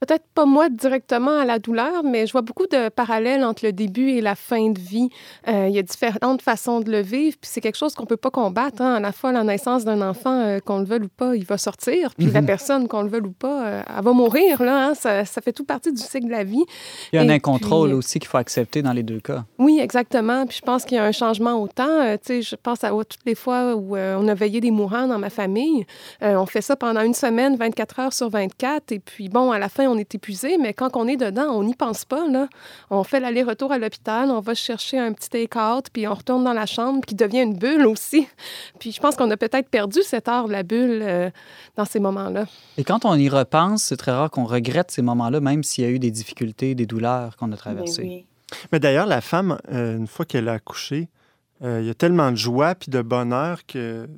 Peut-être pas moi directement à la douleur, mais je vois beaucoup de parallèles entre le début et la fin de vie. Euh, il y a différentes façons de le vivre, puis c'est quelque chose qu'on peut pas combattre. Hein. À la fois, la naissance d'un enfant, euh, qu'on le veuille ou pas, il va sortir, puis la mhm. personne, qu'on le veuille ou pas, euh, elle va mourir. Là, hein. ça, ça, fait tout partie du cycle de la vie. Il y a un incontrôle aussi qu'il faut accepter dans les deux cas. Oui, exactement. Puis je pense qu'il y a un changement au temps. tu sais, je pense à toutes les fois où on a veillé des mourants dans ma famille. on fait ça pendant une semaine, 24 heures sur 24, et puis bon, à la fin, on est épuisé, mais quand on est dedans, on n'y pense pas. Là. On fait l'aller-retour à l'hôpital, on va chercher un petit take-out, puis on retourne dans la chambre, qui devient une bulle aussi. Puis je pense qu'on a peut-être perdu cet art de la bulle euh, dans ces moments-là. Et quand on y repense, c'est très rare qu'on regrette ces moments-là, même s'il y a eu des difficultés, des douleurs qu'on a traversées. Mais, d'ailleurs, la femme, euh, une fois qu'elle a accouché, euh, il y a tellement de joie puis de bonheur que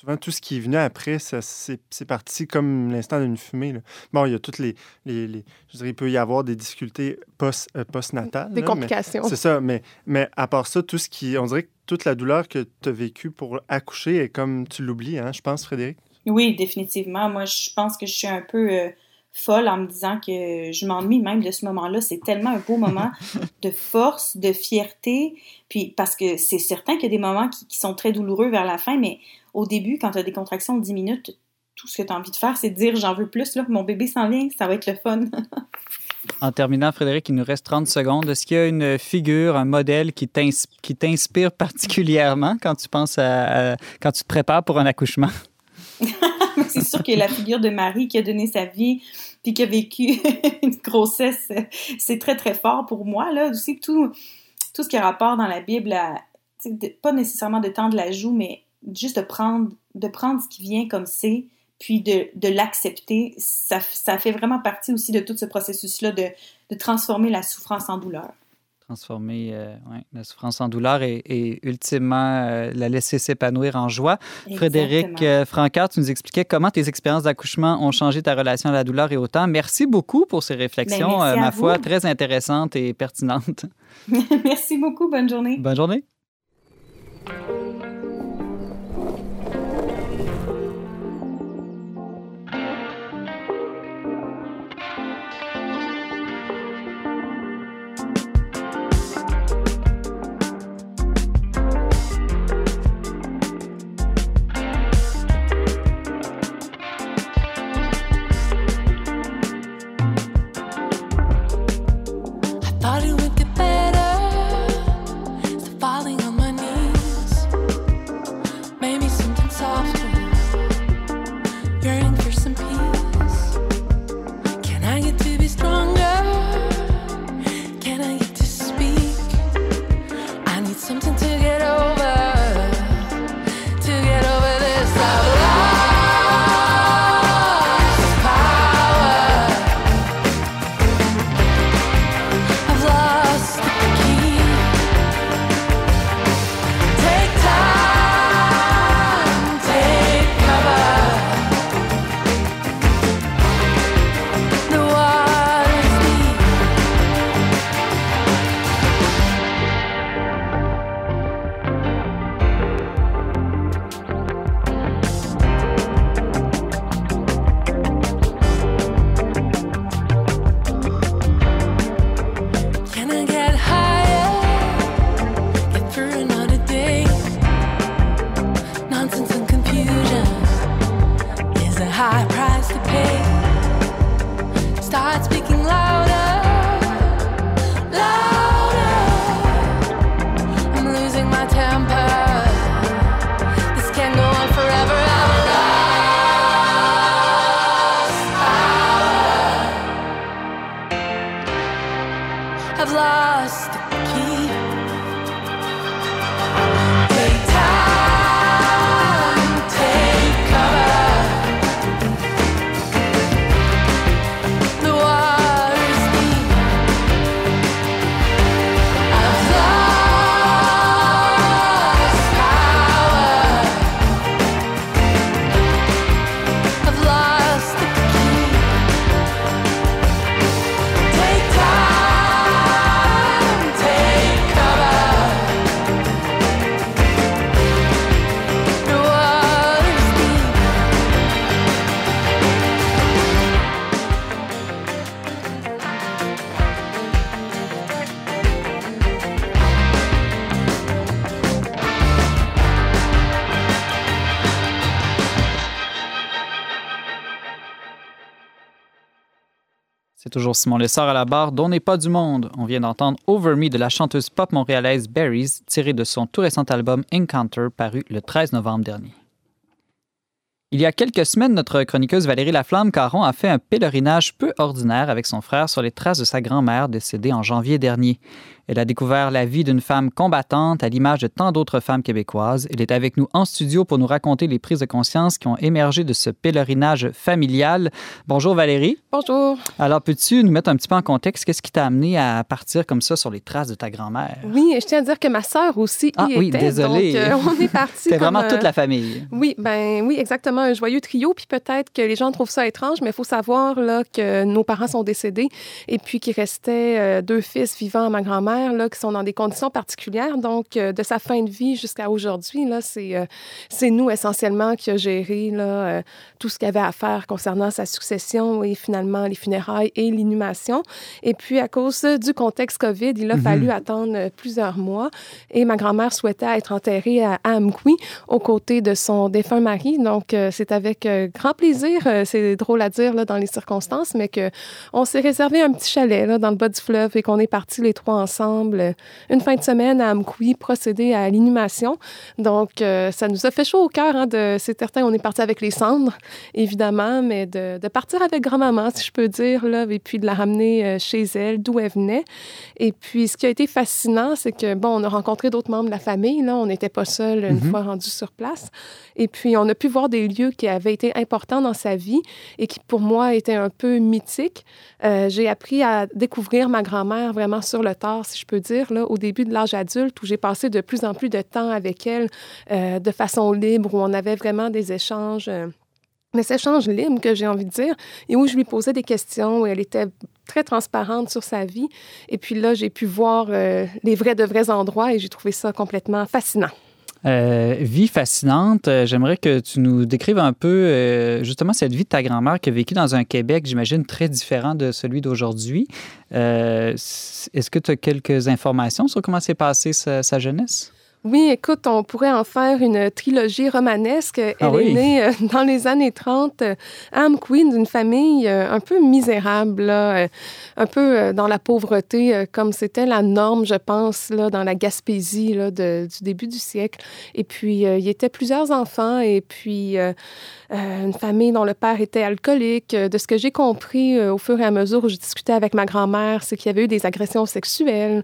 souvent, tout ce qui est venu après, c'est parti comme l'instant d'une fumée. Bon, il y a toutes les, les, Je dirais, il peut y avoir des difficultés post, euh, postnatales. Des complications. C'est ça, mais, mais à part ça, tout ce qui. On dirait que toute la douleur que tu as vécue pour accoucher est comme tu l'oublies, hein, je pense, Frédéric? Oui, définitivement. Moi, je pense que je suis un peu. Euh, folle en me disant que je m'ennuie même de ce moment-là. C'est tellement un beau moment de force, de fierté. Puis parce que c'est certain qu'il y a des moments qui, qui, sont très douloureux vers la fin, mais au début, quand tu as des contractions de 10 minutes, tout ce que tu as envie de faire, c'est de dire j'en veux plus, là, mon bébé s'en vient, ça va être le fun. en terminant, Frédéric, il nous reste 30 secondes. Est-ce qu'il y a une figure, un modèle qui t'inspire particulièrement quand tu penses à, quand tu te prépares pour un accouchement? Sûr que la figure de Marie qui a donné sa vie puis qui a vécu une grossesse, c'est très, très fort pour moi. Là. Aussi, tout, tout ce qui a rapport dans la Bible, pas nécessairement de de la joue, mais juste de prendre, de prendre ce qui vient comme c'est, puis de, de l'accepter, ça, ça, fait vraiment partie aussi de tout ce processus-là de, de transformer la souffrance en douleur. Transformer euh, la souffrance en douleur et, et ultimement euh, la laisser s'épanouir en joie. Frédéric euh, Francard, tu nous expliquais comment tes expériences d'accouchement ont changé ta relation à la douleur et au temps. Merci beaucoup pour ces réflexions, ben, ma foi, très intéressantes et pertinentes. merci beaucoup. Bonne journée. Bonne journée. Toujours Simon Lessard à la barre, dont n'est pas du monde. On vient d'entendre Over Me de la chanteuse pop montréalaise Berries, tiré de son tout récent album Encounter, paru le 13 novembre dernier. Il y a quelques semaines, notre chroniqueuse Valérie Laflamme-Caron a fait un pèlerinage peu ordinaire avec son frère sur les traces de sa grand-mère décédée en janvier dernier. Elle a découvert la vie d'une femme combattante à l'image de tant d'autres femmes québécoises. Elle est avec nous en studio pour nous raconter les prises de conscience qui ont émergé de ce pèlerinage familial. Bonjour Valérie. Bonjour. Alors, peux-tu nous mettre un petit peu en contexte? Qu'est-ce qui t'a amené à partir comme ça sur les traces de ta grand-mère? Oui, je tiens à dire que ma sœur aussi ah, y oui, était. désolée. Donc, euh, on est parti. C'était vraiment toute la famille. Oui, ben oui, exactement. Un joyeux trio. Puis peut-être que les gens trouvent ça étrange, mais il faut savoir là, que nos parents sont décédés et puis qu'il restait euh, deux fils vivants à ma grand-mère là, qui sont dans des conditions particulières. Donc, euh, de sa fin de vie jusqu'à aujourd'hui, là, c'est, euh, c'est nous essentiellement qui a géré là, euh, tout ce qu'il y avait à faire concernant sa succession et finalement les funérailles et l'inhumation. Et puis, à cause du contexte COVID, il a Mhm. fallu attendre plusieurs mois et ma grand-mère souhaitait être enterrée à Amqui aux côtés de son défunt mari. Donc, c'est avec grand plaisir, c'est drôle à dire là, dans les circonstances, mais que on s'est réservé un petit chalet là, dans le bas du fleuve et qu'on est partis les trois ensemble euh, une fin de semaine à Amqui procéder à l'inhumation. Donc, euh, ça nous a fait chaud au cœur. Hein, de, c'est certain, on est parti avec les cendres, évidemment, mais de, de partir avec grand-maman, si je peux dire, là, et puis de la ramener euh, chez elle, d'où elle venait. Et puis, ce qui a été fascinant, c'est que, bon, on a rencontré d'autres membres de la famille. Là, on n'était pas seuls une Mhm. fois rendus sur place. Et puis, on a pu voir des lieux qui avaient été importants dans sa vie et qui, pour moi, étaient un peu mythiques. Euh, j'ai appris à découvrir ma grand-mère vraiment sur le tard, si je peux dire, là, au début de l'âge adulte, où j'ai passé de plus en plus de temps avec elle euh, de façon libre, où on avait vraiment des échanges. euh, des échanges libres, que j'ai envie de dire, et où je lui posais des questions, où elle était très transparente sur sa vie. Et puis là, j'ai pu voir euh, les vrais de vrais endroits et j'ai trouvé ça complètement fascinant. Euh, vie fascinante. Euh, J'aimerais que tu nous décrives un peu euh, justement cette vie de ta grand-mère qui a vécu dans un Québec, j'imagine, très différent de celui d'aujourd'hui. Est-ce que tu as quelques informations sur comment s'est passée sa jeunesse? Oui, écoute, on pourrait en faire une trilogie romanesque. Elle Ah oui. est née euh, dans les années 30 euh, à Amqui, d'une famille euh, un peu misérable, là, euh, un peu dans la pauvreté, comme c'était la norme, je pense, là, dans la Gaspésie là, de- du début du siècle. Et puis, il y était plusieurs enfants et puis euh, une famille dont le père était alcoolique. Euh, De ce que j'ai compris euh, au fur et à mesure où je discutais avec ma grand-mère, c'est qu'il y avait eu des agressions sexuelles.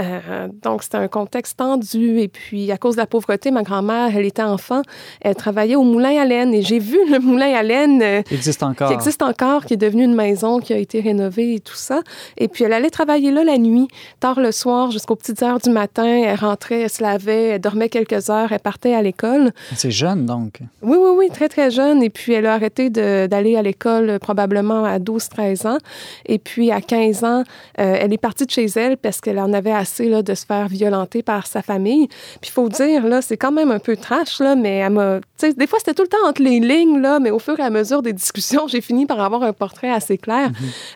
Euh, donc, c'était un contexte tendu. Et puis, à cause de la pauvreté, ma grand-mère, elle était enfant, elle travaillait au moulin à laine. Et j'ai vu le moulin à laine euh, Il existe encore. qui existe encore, qui est devenu une maison qui a été rénovée et tout ça. Et puis, elle allait travailler là la nuit, tard le soir, jusqu'aux petites heures du matin. Elle rentrait, elle se lavait, elle dormait quelques heures, elle partait à l'école. C'est jeune, donc. Oui, oui, oui, très, très jeune. Et puis, elle a arrêté d'aller à l'école euh, probablement à 12-13 ans. Et puis, à 15 ans, euh, elle est partie de chez elle parce qu'elle en avait assez là, de se faire violenter par sa famille. Puis, il faut dire, là, c'est quand même un peu trash, là, mais elle m'a... Des fois, c'était tout le temps entre les lignes, là, mais au fur et à mesure des discussions, j'ai fini par avoir un portrait assez clair.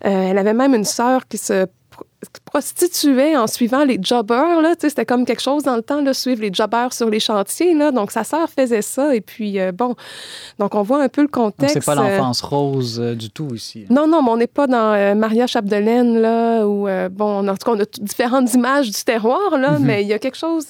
Euh, elle avait même une sœur qui se prostituait en suivant les jobbers. Là, c'était comme quelque chose dans le temps, suivre les jobbers sur les chantiers. Là. Donc, sa sœur faisait ça. Et puis, euh, bon, donc on voit un peu le contexte. c'est pas euh, l'enfance rose euh, du tout ici. non, non, mais on n'est pas dans euh, Maria Chapdelaine, là, où, bon, en tout cas, on a différentes images du terroir, là, Mhm. mais il y a quelque chose,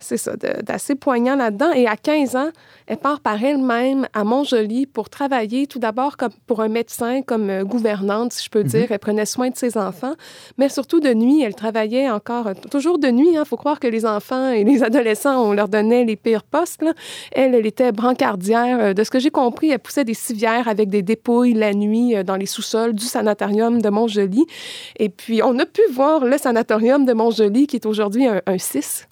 c'est ça, d'assez poignant là-dedans. Et à 15 ans, elle part par elle-même à Montjoly pour travailler, tout d'abord comme pour un médecin, comme gouvernante, si je peux dire. Elle prenait soin de ses enfants, mais surtout de nuit, elle travaillait encore, euh, toujours de nuit. Il faut croire que les enfants et les adolescents, on leur donnait les pires postes. Elle, elle était brancardière. Euh, De ce que j'ai compris, elle poussait des civières avec des dépouilles la nuit euh, dans les sous-sols du sanatorium de Montjoly. Et puis, on a pu voir le sanatorium de Montjoly, qui est aujourd'hui un, un CIS,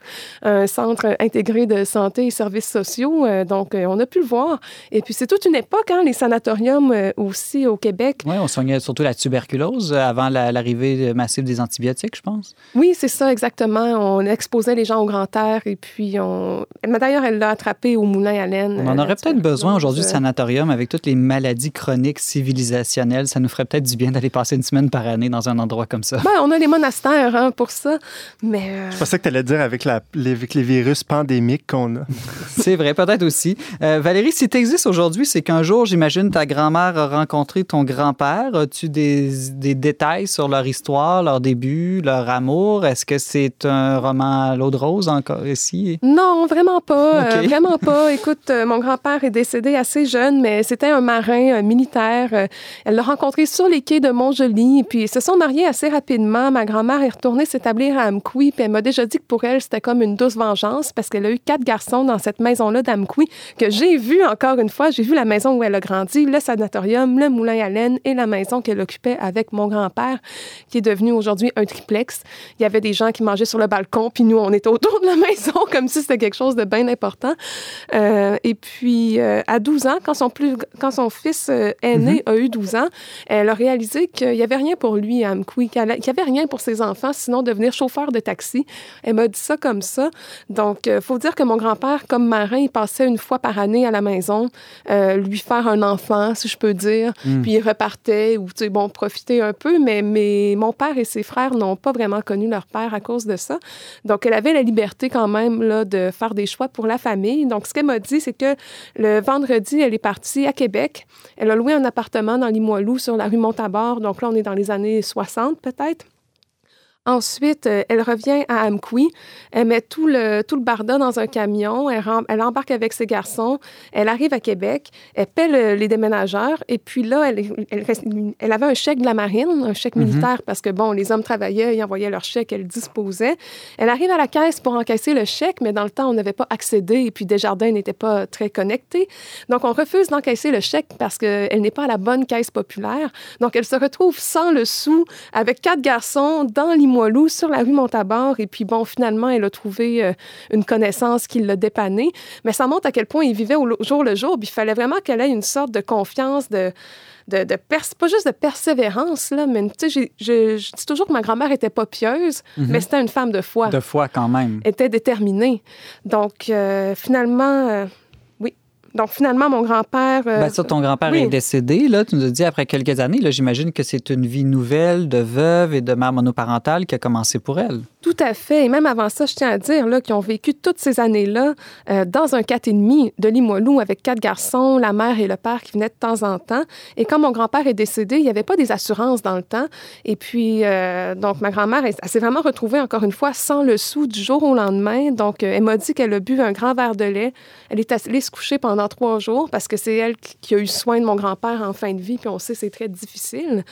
un centre intégré de santé et services sociaux. Donc, on a pu le voir. Et puis, c'est toute une époque, hein, les sanatoriums aussi au Québec. Oui, on soignait surtout la tuberculose avant la- l'arrivée massive des antibiotiques, je pense. Oui, c'est ça, exactement. On exposait les gens au grand air et puis on. Mais D'ailleurs, elle l'a attrapé au moulin à laine. On en euh, aurait peut-être besoin aujourd'hui de euh, sanatorium avec toutes les maladies chroniques civilisationnelles. Ça nous ferait peut-être du bien d'aller passer une semaine par année dans un endroit comme ça. Ben, on a les monastères hein, pour ça, mais... euh, Je pensais que tu allais dire avec, la, les, avec les virus pandémiques qu'on a. C'est vrai, peut-être aussi. Euh, Valérie, si tu existes aujourd'hui, c'est qu'un jour, j'imagine, ta grand-mère a rencontré ton grand-père. As-tu des, des détails sur leur histoire, leur début, leur amour? Est-ce que c'est un roman à l'eau de rose encore ici? Non, vraiment pas. Euh, vraiment pas. Écoute, euh, mon grand-père est décédé assez jeune, mais c'était un marin militaire. elle l'a rencontré sur les quais de Montjoli, puis ils se sont mariés assez rapidement. Ma grand-mère est retournée s'établir à Amqui, puis elle m'a déjà dit que pour elle, c'était comme une douce vengeance parce qu'elle a eu quatre garçons dans cette maison-là d'Amqui que j'ai vu encore une fois. J'ai vu la maison où elle a grandi, le sanatorium, le moulin à laine et la maison qu'elle occupait avec mon grand-père, qui est devenu aujourd'hui un triplex. Il y avait des gens qui mangeaient sur le balcon, puis nous, on était autour de la maison comme si c'était quelque chose de bien important. Euh, et puis, euh, à 12 ans, quand son, plus, quand son fils euh, aîné mm-hmm. a eu 12 ans, elle a réalisé qu'il n'y avait rien pour lui à Amqui, qu'il n'y avait rien pour ses enfants, sinon devenir chauffeur de taxi. Elle m'a dit ça comme ça. Donc, il faut dire que mon grand-père, comme marin, il passait une fois par année à la maison, lui faire un enfant, si je peux dire, mm. puis il repartait ou, tu sais, bon, profiter un peu, mais, mais mon père et ses frères n'ont pas vraiment connu leur père à cause de ça. Donc, elle avait la liberté quand même là, de faire des choix pour la famille. Donc, ce qu'elle m'a dit, c'est que le vendredi, elle est partie à Québec. Elle a loué un appartement dans Limoilou sur la rue Montabord. Donc là, on est dans les années 60 peut-être. Ensuite, euh, elle revient à Amqui. Elle met tout le, tout le barda dans un camion. Elle, elle, embarque avec ses garçons. Elle arrive à Québec. Elle paie les déménageurs. Et puis là, elle, elle, avait un chèque de la marine, un chèque mhm. militaire, parce que, bon, les hommes travaillaient, ils envoyaient leur chèque, elle disposait. Elle arrive à la caisse pour encaisser le chèque, mais dans le temps, on n'avait pas accédé et puis Desjardins n'était pas très connecté. Donc, on refuse d'encaisser le chèque parce qu'elle n'est pas à la bonne caisse populaire. Donc, elle se retrouve sans le sou avec quatre garçons dans sur la rue Montabord. Et puis, bon, finalement, elle a trouvé euh, une connaissance qui l'a dépanné. Mais ça montre à quel point il vivait au jour le jour. Puis, il fallait vraiment qu'elle ait une sorte de confiance, de de, de pas juste de persévérance, là, mais tu sais, je, dis toujours que ma grand-mère était pas pieuse, mhm. mais c'était une femme de foi. De foi, quand même. Elle était déterminée. Donc, euh, finalement, euh, donc, finalement, mon grand-père. Euh, ben ça, ton grand-père est décédé, là. Tu nous as dit après quelques années. Là, j'imagine que c'est une vie nouvelle de veuve et de mère monoparentale qui a commencé pour elle. Tout à fait. Et même avant ça, je tiens à dire qu'ils ont vécu toutes ces années-là euh, dans un quatre et demi de Limoilou avec quatre garçons, la mère et le père qui venaient de temps en temps. Et quand mon grand-père est décédé, il n'y avait pas des assurances dans le temps. Et puis, euh, donc, ma grand-mère, elle, s'est vraiment retrouvée encore une fois sans le sou du jour au lendemain. Donc, elle m'a dit qu'elle a bu un grand verre de lait. Elle est allée se coucher pendant trois jours parce que c'est elle qui a eu soin de mon grand-père en fin de vie, puis on sait c'est très difficile.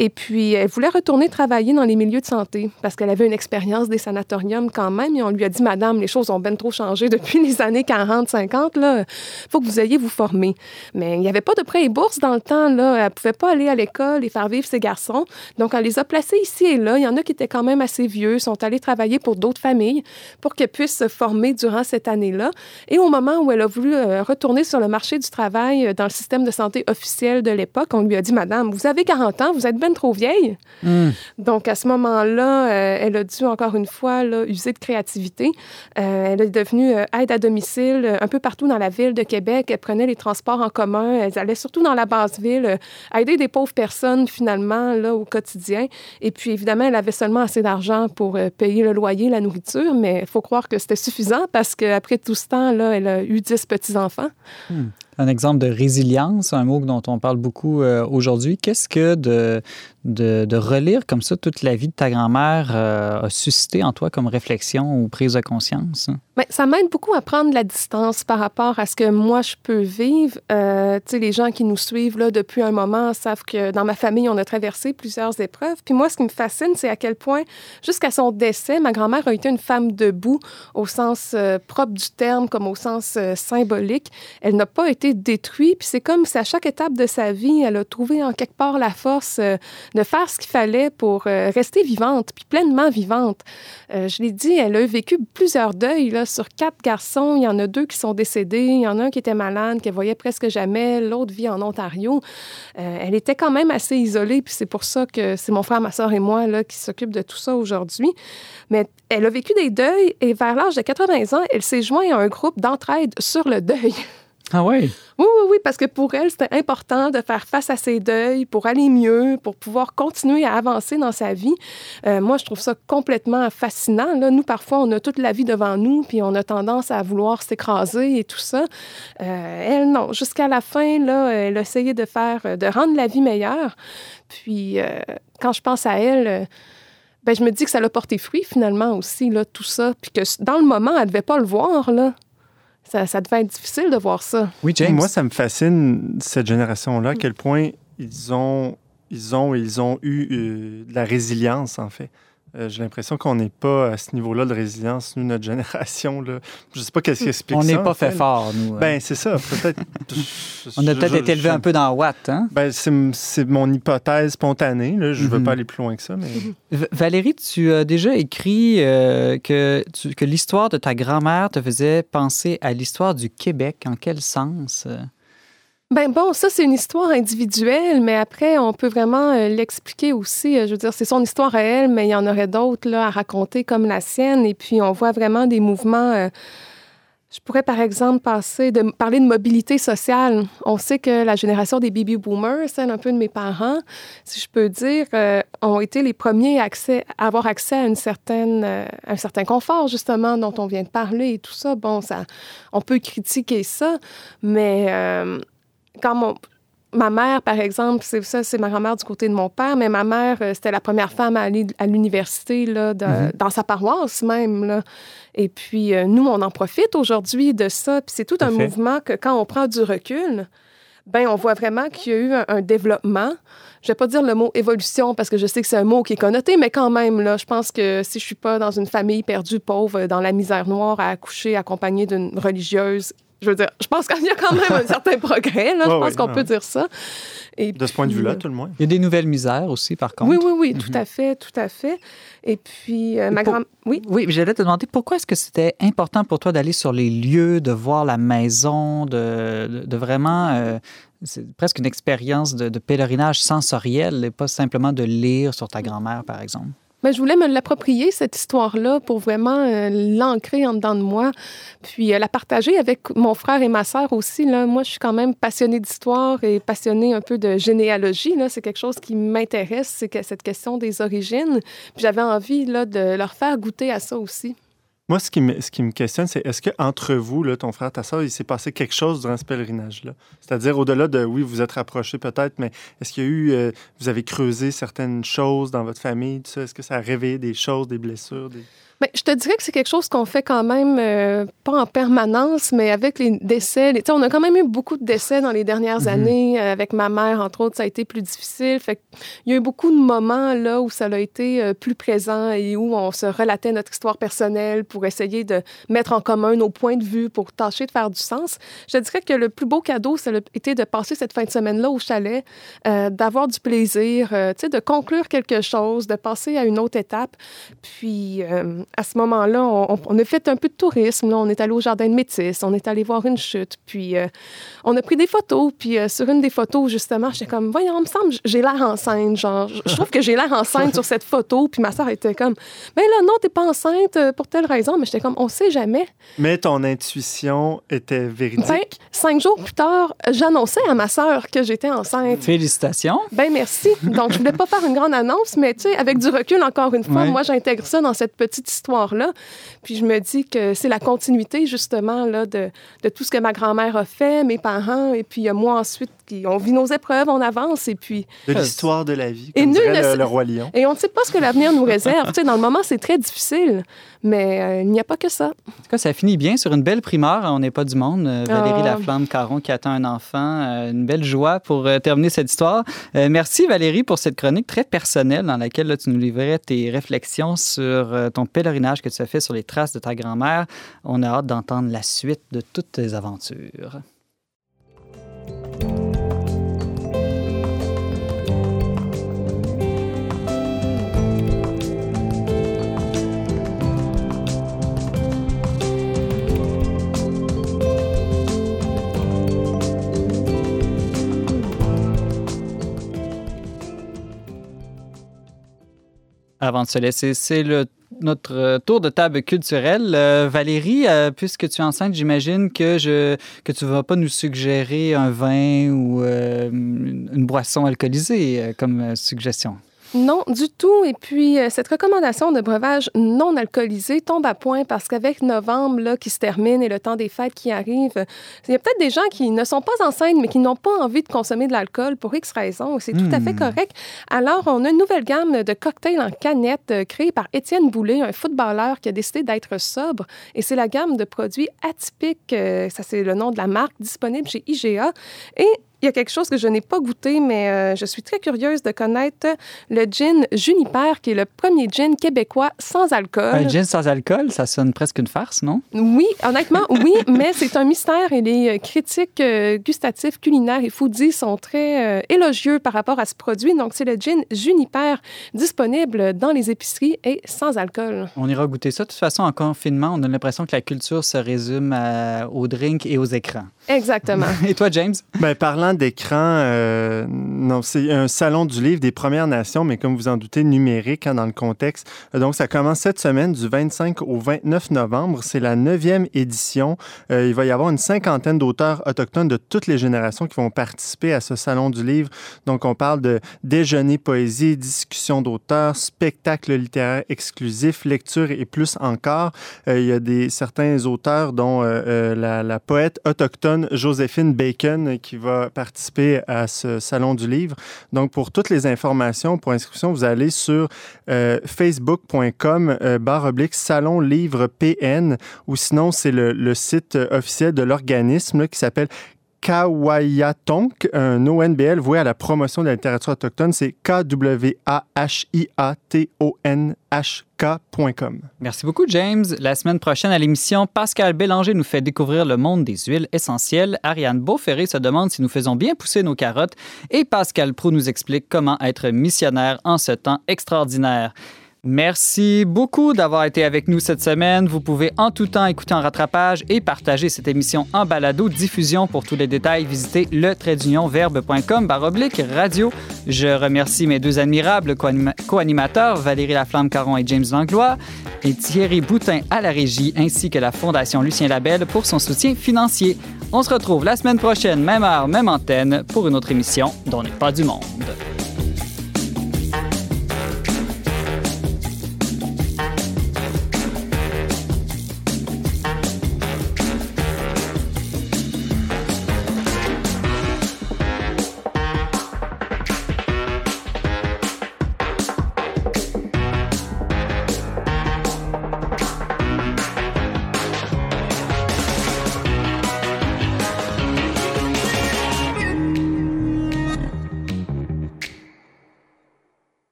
Et puis, elle voulait retourner travailler dans les milieux de santé parce qu'elle avait une expérience des sanatoriums quand même. Et on lui a dit, Madame, les choses ont bien trop changé depuis les années 40, 50. Il faut que vous ayez vous former. Mais il n'y avait pas de prêt et bourse dans le temps. Là. Elle ne pouvait pas aller à l'école et faire vivre ses garçons. Donc, on les a placés ici et là. Il y en a qui étaient quand même assez vieux, sont allés travailler pour d'autres familles pour qu'elles puissent se former durant cette année-là. Et au moment où elle a voulu euh, retourner sur le marché du travail euh, dans le système de santé officiel de l'époque, on lui a dit, Madame, vous avez 40 ans, vous êtes bien trop vieille. Hmm. Donc, à ce moment-là, euh, elle a dû, encore une fois, là, user de créativité. Euh, elle est devenue aide à domicile un peu partout dans la ville de Québec. Elle prenait les transports en commun. Elle allait surtout dans la basse ville, aider des pauvres personnes, finalement, là, au quotidien. Et puis, évidemment, elle avait seulement assez d'argent pour payer le loyer, la nourriture, mais il faut croire que c'était suffisant parce qu'après tout ce temps-là, elle a eu 10 petits-enfants. Hmm. Un exemple de résilience, un mot dont on parle beaucoup euh, aujourd'hui. Qu'est-ce que de, relire comme ça toute la vie de ta grand-mère euh, a suscité en toi comme réflexion ou prise de conscience? Bien, ça m'aide beaucoup à prendre la distance par rapport à ce que moi je peux vivre. Euh, les gens qui nous suivent là, depuis un moment savent que dans ma famille, on a traversé plusieurs épreuves. Puis moi, ce qui me fascine, c'est à quel point, jusqu'à son décès, ma grand-mère a été une femme debout au sens euh, propre du terme comme au sens symbolique. Elle n'a pas été détruite. Puis c'est comme si à chaque étape de sa vie, elle a trouvé en quelque part la force de faire ce qu'il fallait pour euh, rester vivante, puis pleinement vivante. Euh, je l'ai dit, elle a vécu plusieurs deuils. Là, sur quatre garçons, il y en a deux qui sont décédés. Il y en a un qui était malade, qu'elle voyait presque jamais. L'autre vit en Ontario. Euh, elle était quand même assez isolée, puis c'est pour ça que c'est mon frère, ma soeur et moi là, qui s'occupent de tout ça aujourd'hui. Mais elle a vécu des deuils et vers l'âge de 80 ans, elle s'est jointe à un groupe d'entraide sur le deuil. Ah oui? Oui, oui, oui, parce que pour elle, c'était important de faire face à ses deuils pour aller mieux, pour pouvoir continuer à avancer dans sa vie. Euh, moi, je trouve ça complètement fascinant. Là, nous, parfois, on a toute la vie devant nous, puis on a tendance à vouloir s'écraser et tout ça. Euh, elle, non. Jusqu'à la fin, là, elle a essayé de faire, de rendre la vie meilleure. Puis, euh, quand je pense à elle, ben, je me dis que ça l'a porté fruit finalement aussi, là, tout ça. Puis que dans le moment, elle ne devait pas le voir, là. Ça, ça, devait être difficile de voir ça. Oui, James. Moi, ça me fascine, cette génération-là, à quel point ils ont, ils ont, ils ont eu euh, de la résilience, en fait. Euh, j'ai l'impression qu'on n'est pas à ce niveau-là de résilience, nous, notre génération. Là. Je ne sais pas qu'est-ce qui explique on ça. On n'est pas fait, fort, nous. Hein. Ben, c'est ça. Peut-être. on a peut-être été élevé un peu dans Watt, hein? Ben, c'est mon hypothèse spontanée. Là. Je ne veux mm-hmm. pas aller plus loin que ça. Mais... Valérie, tu as déjà écrit euh, que, que l'histoire de ta grand-mère te faisait penser à l'histoire du Québec. En quel sens? Ben bon, ça c'est une histoire individuelle, mais après on peut vraiment euh, l'expliquer aussi. Euh, je veux dire, c'est son histoire à elle, mais il y en aurait d'autres là à raconter comme la sienne. Et puis on voit vraiment des mouvements. Euh, je pourrais par exemple passer de parler de mobilité sociale. On sait que la génération des baby boomers, celle un peu de mes parents, si je peux dire, ont été les premiers à, avoir accès à une certaine, un certain confort justement dont on vient de parler et tout ça. Bon, ça, on peut critiquer ça, mais quand ma mère, par exemple, c'est ça, c'est ma grand-mère du côté de mon père, mais ma mère, euh, c'était la première femme à aller à l'université, là, mhm. dans sa paroisse même. Là. Et puis, euh, nous, on en profite aujourd'hui de ça. Puis c'est tout un mouvement que quand on prend du recul, ben on voit vraiment qu'il y a eu un, développement. Je vais pas dire le mot évolution parce que je sais que c'est un mot qui est connoté, mais quand même, là, je pense que si je suis pas dans une famille perdue, pauvre, dans la misère noire, à accoucher accompagnée d'une religieuse je veux dire, je pense qu'il y a quand même un certain progrès, là. je pense qu'on peut dire ça. Et de ce point de vue-là, tout le moins. Il y a des nouvelles misères aussi, par contre. Oui, oui, oui, tout mhm. à fait, tout à fait. Et puis, euh, ma grand... Oui? Oui, j'allais te demander pourquoi est-ce que c'était important pour toi d'aller sur les lieux, de voir la maison, de, de, vraiment... Euh, c'est presque une expérience de, de pèlerinage sensoriel et pas simplement de lire sur ta grand-mère, par exemple? Mais je voulais me l'approprier, cette histoire-là, pour vraiment euh, l'ancrer en dedans de moi, puis euh, la partager avec mon frère et ma sœur aussi. Là. Moi, je suis quand même passionnée d'histoire et passionnée un peu de généalogie. C'est quelque chose qui m'intéresse, c'est que cette question des origines. J'avais envie là, de leur faire goûter à ça aussi. Moi, ce qui me, ce qui me questionne, c'est est-ce qu'entre vous, là, ton frère, ta soeur, il s'est passé quelque chose durant ce pèlerinage-là? C'est-à-dire, au-delà de, oui, vous êtes rapprochés peut-être, mais est-ce qu'il y a eu, euh, vous avez creusé certaines choses dans votre famille, tout ça? Est-ce que ça a réveillé des choses, des blessures? Des... Bien, je te dirais que c'est quelque chose qu'on fait quand même, euh, pas en permanence, mais avec les décès. Les, on a quand même eu beaucoup de décès dans les dernières mhm. années. Euh, avec ma mère, entre autres, ça a été plus difficile. Fait il y a eu beaucoup de moments là où ça a été euh, plus présent et où on se relatait notre histoire personnelle pour essayer de mettre en commun nos points de vue, pour tâcher de faire du sens. Je te dirais que le plus beau cadeau, ça a été de passer cette fin de semaine-là au chalet, d'avoir du plaisir, de conclure quelque chose, de passer à une autre étape. Puis à ce moment-là, on, a fait un peu de tourisme. On est allé au Jardin de Métis, on est allé voir une chute, puis euh, on a pris des photos. Puis euh, sur une des photos, justement, j'étais comme, voyons, il me semble, j'ai l'air enceinte. Genre, je trouve que j'ai l'air enceinte sur cette photo. Puis ma soeur était comme, mais là, non, t'es pas enceinte euh, pour telle raison. Mais j'étais comme, on sait jamais. Mais ton intuition était véridique? Ben, cinq jours plus tard, j'annonçais à ma soeur que j'étais enceinte. Félicitations. Ben merci. Donc, je voulais pas faire une grande annonce, mais tu sais, avec du recul, encore une fois, moi, j'intègre ça dans cette petite histoire-là. Puis je me dis que c'est la continuité, justement, là, de, de tout ce que ma grand-mère a fait, mes parents, et puis moi ensuite, qui, on vit nos épreuves, on avance, et puis... De l'histoire de la vie, comme et dirait le, Roi Lion. Et on ne sait pas ce que l'avenir nous réserve. tu sais, dans le moment, c'est très difficile, mais euh, il n'y a pas que ça. En tout cas, ça finit bien sur une belle primeur. On n'est pas du monde. Euh, Valérie ah. Laflamme-Caron qui attend un enfant. Euh, une belle joie pour terminer cette histoire. merci, Valérie, pour cette chronique très personnelle dans laquelle là, tu nous livrais tes réflexions sur ton pèlerinage que tu as fait sur les traces de ta grand-mère. On a hâte d'entendre la suite de toutes tes aventures. Avant de se laisser, c'est le notre euh, tour de table culturelle. Euh, Valérie, euh, puisque tu es enceinte, j'imagine que, je, que tu ne vas pas nous suggérer un vin ou une boisson alcoolisée comme suggestion. Non, du tout. Et puis, euh, cette recommandation de breuvage non alcoolisé tombe à point parce qu'avec novembre là, qui se termine et le temps des fêtes qui arrive, il y a peut-être des gens qui ne sont pas enceintes, mais qui n'ont pas envie de consommer de l'alcool pour X raisons. C'est tout à fait hmm. correct. Alors, on a une nouvelle gamme de cocktails en canette euh, créée par Étienne Boulay, un footballeur qui a décidé d'être sobre. Et c'est la gamme de produits atypiques, euh, ça c'est le nom de la marque, disponible chez IGA. Et il y a quelque chose que je n'ai pas goûté, mais euh, je suis très curieuse de connaître le gin Juniper, qui est le premier gin québécois sans alcool. Un gin sans alcool, ça sonne presque une farce, non? Oui, honnêtement, oui, mais c'est un mystère et les euh, critiques euh, gustatifs, culinaires et foodies sont très élogieux par rapport à ce produit. Donc, c'est le gin Juniper disponible dans les épiceries et sans alcool. On ira goûter ça. De toute façon, en confinement, on a l'impression que la culture se résume aux drinks et aux écrans. Exactement. et toi, James? Ben, parlant d'écran, euh, non, c'est un salon du livre des Premières Nations, mais comme vous en doutez, numérique hein, dans le contexte. Donc, ça commence cette semaine du 25 au 29 novembre. C'est la neuvième édition. Euh, il va y avoir une cinquantaine d'auteurs autochtones de toutes les générations qui vont participer à ce salon du livre. Donc, on parle de déjeuner poésie, discussion d'auteurs, spectacle littéraire exclusif, lecture et plus encore. Euh, il y a des, certains auteurs, dont la, la poète autochtone Joséphine Bacon, qui va participer à ce Salon du Livre. Donc, pour toutes les informations, pour inscription, vous allez sur euh, facebook.com euh, oblique Salon Livre PN ou sinon, c'est le, le, site officiel de l'organisme qui s'appelle Kawayatonk, un ONBL voué à la promotion de la littérature autochtone. C'est K-W-A-H-I-A-T-O-N-H-K.com. Merci beaucoup, James. La semaine prochaine à l'émission, Pascal Bélanger nous fait découvrir le monde des huiles essentielles. Ariane Beauferré se demande si nous faisons bien pousser nos carottes. Et Pascal Prou nous explique comment être missionnaire en ce temps extraordinaire. Merci beaucoup d'avoir été avec nous cette semaine. Vous pouvez en tout temps écouter en rattrapage et partager cette émission en balado diffusion. Pour tous les détails, visitez le verbe.com baroblique radio. Je remercie mes deux admirables co-animateurs, Valérie Laflamme-Caron et James Langlois, et Thierry Boutin à la régie, ainsi que la Fondation Lucien Labelle pour son soutien financier. On se retrouve la semaine prochaine, même heure, même antenne, pour une autre émission dont n'est pas du monde.